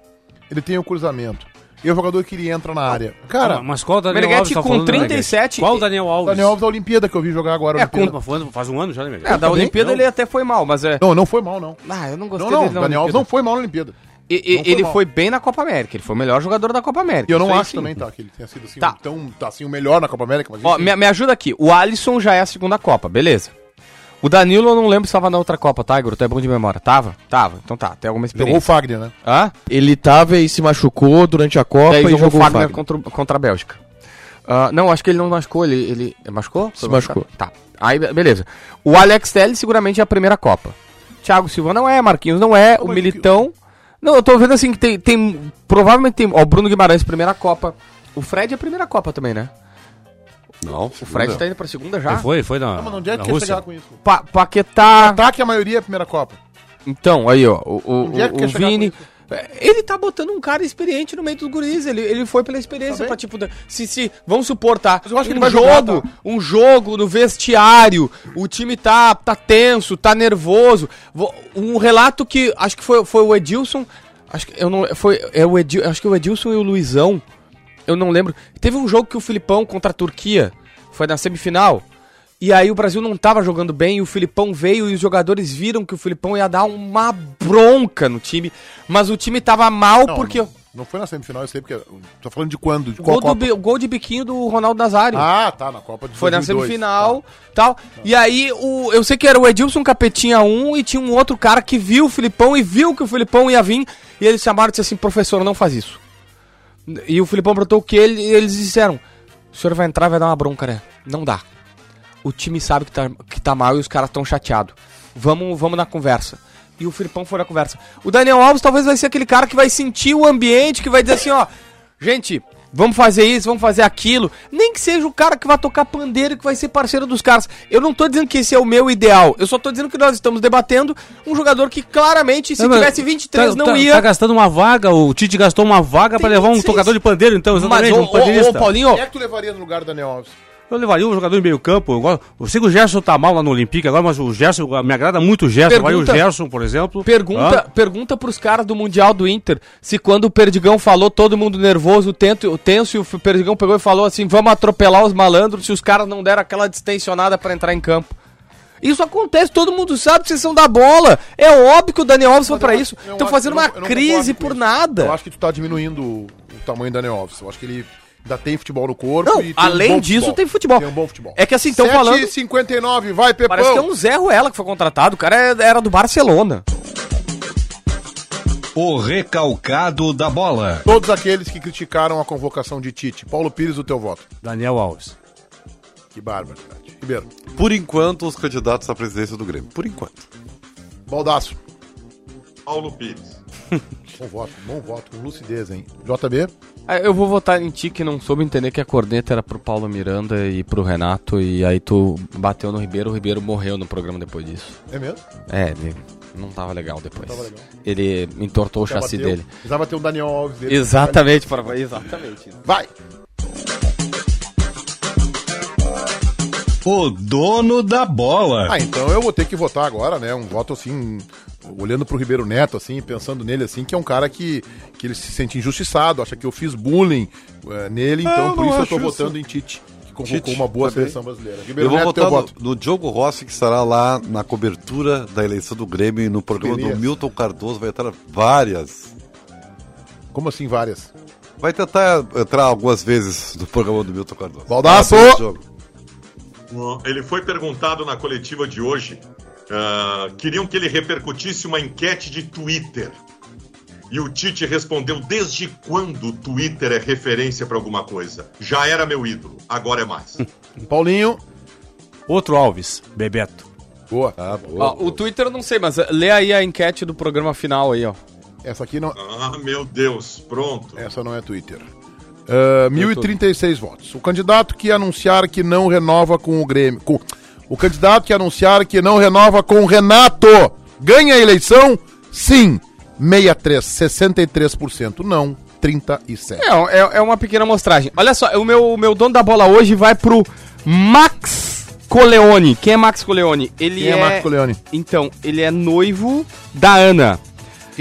Ele tem o cruzamento. E é o jogador que ele entra na área. Cara, Ah, mas qual o Daniel Alves tá com falando, 37 Meneghetti? Qual o Daniel o Alves? Daniel Alves da Olimpíada que eu vi jogar agora. É, foi- Faz um ano já, né? É, da? Olimpíada Não. ele até foi mal, mas é. Não, não foi mal, não. Ah, eu não gostei Não, não, dele na Daniel Alves não foi mal na Olimpíada. E- e- não foi ele mal. foi bem na Copa América, ele foi o melhor jogador da Copa América. E eu não acho sim. também, tá? Que ele tenha sido assim, Tá. tão, tá, assim, o melhor na Copa América. Mas Ó, me, me ajuda aqui. O Alisson já é a segunda Copa, beleza. O Danilo eu não lembro se estava na outra Copa, tá, Igor? Tu é bom de memória. Tava? Tava. Então tá, tem alguma Jogou o experiência. Fagner, né? Hã? Ele tava e se machucou durante a Copa Daí e jogou jogou o o Fagner Fagner. contra, o- contra a Bélgica. Ah, não, acho que ele não machucou, ele... ele machucou? Se machucou. Tá. Aí, be- beleza. O Alex Telles seguramente é a primeira Copa. Thiago Silva não é, Marquinhos não é, o mas Militão... Não, eu tô vendo assim que tem... tem provavelmente tem... Ó, o Bruno Guimarães, primeira Copa. O Fred é a primeira Copa também, né? Não, O Fred tá indo pra segunda já. Foi, foi na, Não, mas onde é na que quer Rússia. chegar com isso? Pa Paquetá... Ataque a maioria é a primeira Copa. Então, aí, ó, o, o, é o- Vini. Com Ele tá botando um cara experiente no meio dos guris. Ele, ele foi pela experiência Tá pra, tipo, se, se, vamos supor, tá? Mas eu acho que um ele vai jogo, jogar, tá? um jogo no vestiário, o time tá, tá tenso, tá nervoso. Vo- Um relato que acho que foi, foi o Edilson. Acho que eu não. Foi, é o Edil, acho que o Edilson e o Luizão. Eu não lembro. Teve um jogo que o Filipão contra a Turquia. Foi na semifinal. E aí o Brasil não tava jogando bem, e o Filipão veio e os jogadores viram que o Filipão ia dar uma bronca no time, mas o time tava mal Não, porque não, não foi na semifinal, eu sei, porque. Tô falando de quando? De qual gol, do, Copa? bi- o gol de biquinho do Ronaldo Nazário. Ah, tá, na Copa de Foi na 2002, semifinal, tá. tal. E aí, o, eu sei que era o Edilson Capetinha 1 e tinha um outro cara que viu o Filipão e viu que o Filipão ia vir. E eles chamaram e disseram assim: professor, não faz isso. E o Filipão perguntou o que ele, e eles disseram: o senhor vai entrar e vai dar uma bronca, né? Não dá. O time sabe que tá, que tá mal e os caras estão chateados. Vamos, vamos na conversa. E o Filipão foi na conversa. O Daniel Alves talvez vai ser aquele cara que vai sentir o ambiente, que vai dizer assim, ó, gente, vamos fazer isso, vamos fazer aquilo. Nem que seja o cara que vai tocar pandeiro e que vai ser parceiro dos caras. Eu não tô dizendo que esse é o meu ideal. Eu só tô dizendo que nós estamos debatendo um jogador que claramente, se Não, mas tivesse 23, tá, não tá- ia. Tá gastando uma vaga, o Tite gastou uma vaga pra Tem levar um 26. tocador de pandeiro, então, Mas, exatamente, ô, um ô, ô, Paulinho, Quem é que tu levaria no lugar do Daniel Alves? Eu levaria um jogador em meio campo. Eu, gosto- eu sei que o Gerson tá mal lá no Olympique agora, mas o Gerson, me agrada muito o Gerson. Levaria o Pergunta- Gerson, por exemplo. Pergunta, Hã? pergunta pros caras do Mundial do Inter se quando o Perdigão falou, todo mundo nervoso, tento, tenso, e o Perdigão pegou e falou assim: vamos atropelar os malandros se os caras não deram aquela distensionada pra entrar em campo. Isso acontece, todo mundo sabe que vocês são da bola. É óbvio que o Daniel Alves foi pra isso. Estão fazendo uma crise por isso. nada. Eu acho que tu tá diminuindo o, o tamanho do Daniel Alves. Eu acho que ele, Ainda tem futebol no corpo. Não, e tem um além bom disso, tem futebol. Tem um bom futebol. É que assim, estão falando. 7h59, vai, Pepão. Parece que é um Zé Ruela que foi contratado. O cara é- era do Barcelona. O recalcado da bola. Todos aqueles que criticaram a convocação de Tite. Paulo Pires, o teu voto. Daniel Alves. Que barbaridade. Ribeiro. Por enquanto, os candidatos à presidência do Grêmio. Por enquanto. Baldaço. Paulo Pires. Bom voto, bom voto, com lucidez, hein? JB? Ah, Eu vou votar em ti que não soube entender que a corneta era pro Paulo Miranda e pro Renato. E aí tu bateu no Ribeiro, o Ribeiro morreu no programa depois disso. É mesmo? É, ele não tava legal depois. tava legal. Ele entortou o Já chassi bateu. dele. Precisava ter um Daniel Alves dele. Exatamente, para... exatamente. Vai! O dono da bola. Ah, então eu vou ter que votar agora, né? Um voto assim, olhando pro Ribeiro Neto, assim, pensando nele, assim, que é um cara que, que ele se sente injustiçado, acha que eu fiz bullying eh, nele, então Eu por não isso eu tô isso. votando em Tite, que convocou Tite, uma boa tá bem. seleção brasileira. Ribeiro Eu vou Neto, votar voto. no, no Diogo Rossi, que estará lá na cobertura da eleição do Grêmio e no programa Beleza. do Milton Cardoso. Vai entrar várias. Como assim, várias? Vai tentar entrar algumas vezes no programa do Milton Cardoso. Baldaço! Ele foi perguntado na coletiva de hoje. ah, queriam que ele repercutisse uma enquete de Twitter. E o Tite respondeu: Desde quando o Twitter é referência para alguma coisa? Já era meu ídolo, agora é mais. Paulinho. Outro Alves, Bebeto. Boa. Ah, boa. Ó, o Twitter eu não sei, mas eh, lê aí a enquete do programa final aí, ó. Essa aqui não, Ah, meu Deus, pronto. essa não é Twitter. Ah, 1036 votos. O candidato que anunciar que não renova com o Grêmio. com- o candidato que anunciar que não renova com o Renato ganha a eleição? Sim. 63, 63%. Não, 37%. É, é, é uma pequena amostragem. Olha só, o meu, o meu dono da bola hoje vai pro Max Coleone. Quem é Max Coleone? Ele Quem é Marco Leone? Então, ele é noivo da Ana.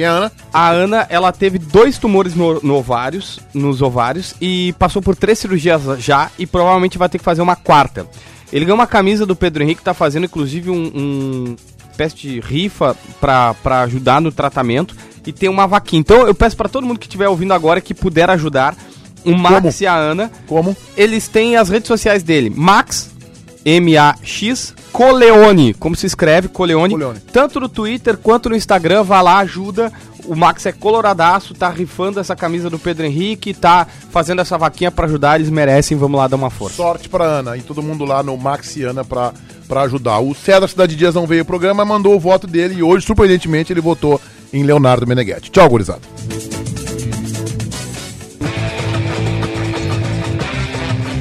Quem é a Ana? A Ana, ela teve dois tumores no, no ovários, nos ovários e passou por três cirurgias já e provavelmente vai ter que fazer uma quarta. Ele ganhou uma camisa do Pedro Henrique, tá fazendo inclusive um, um espécie de rifa pra, pra ajudar no tratamento e tem uma vaquinha. Então eu peço pra todo mundo que estiver ouvindo agora que puder ajudar o Max Como? e a Ana. Como? Eles têm as redes sociais dele. Max, M-A-X, Coleone, como se escreve, Coleone. Coleone. Tanto no Twitter quanto no Instagram, vá lá, ajuda. O Max é coloradaço, tá rifando essa camisa do Pedro Henrique, tá fazendo essa vaquinha pra ajudar, eles merecem, vamos lá dar uma força. Sorte pra Ana e todo mundo lá no Maxiana pra, pra ajudar. O César Cidade Dias não veio ao programa, mandou o voto dele e hoje, surpreendentemente, ele votou em Leonardo Meneghetti. Tchau, gurizada.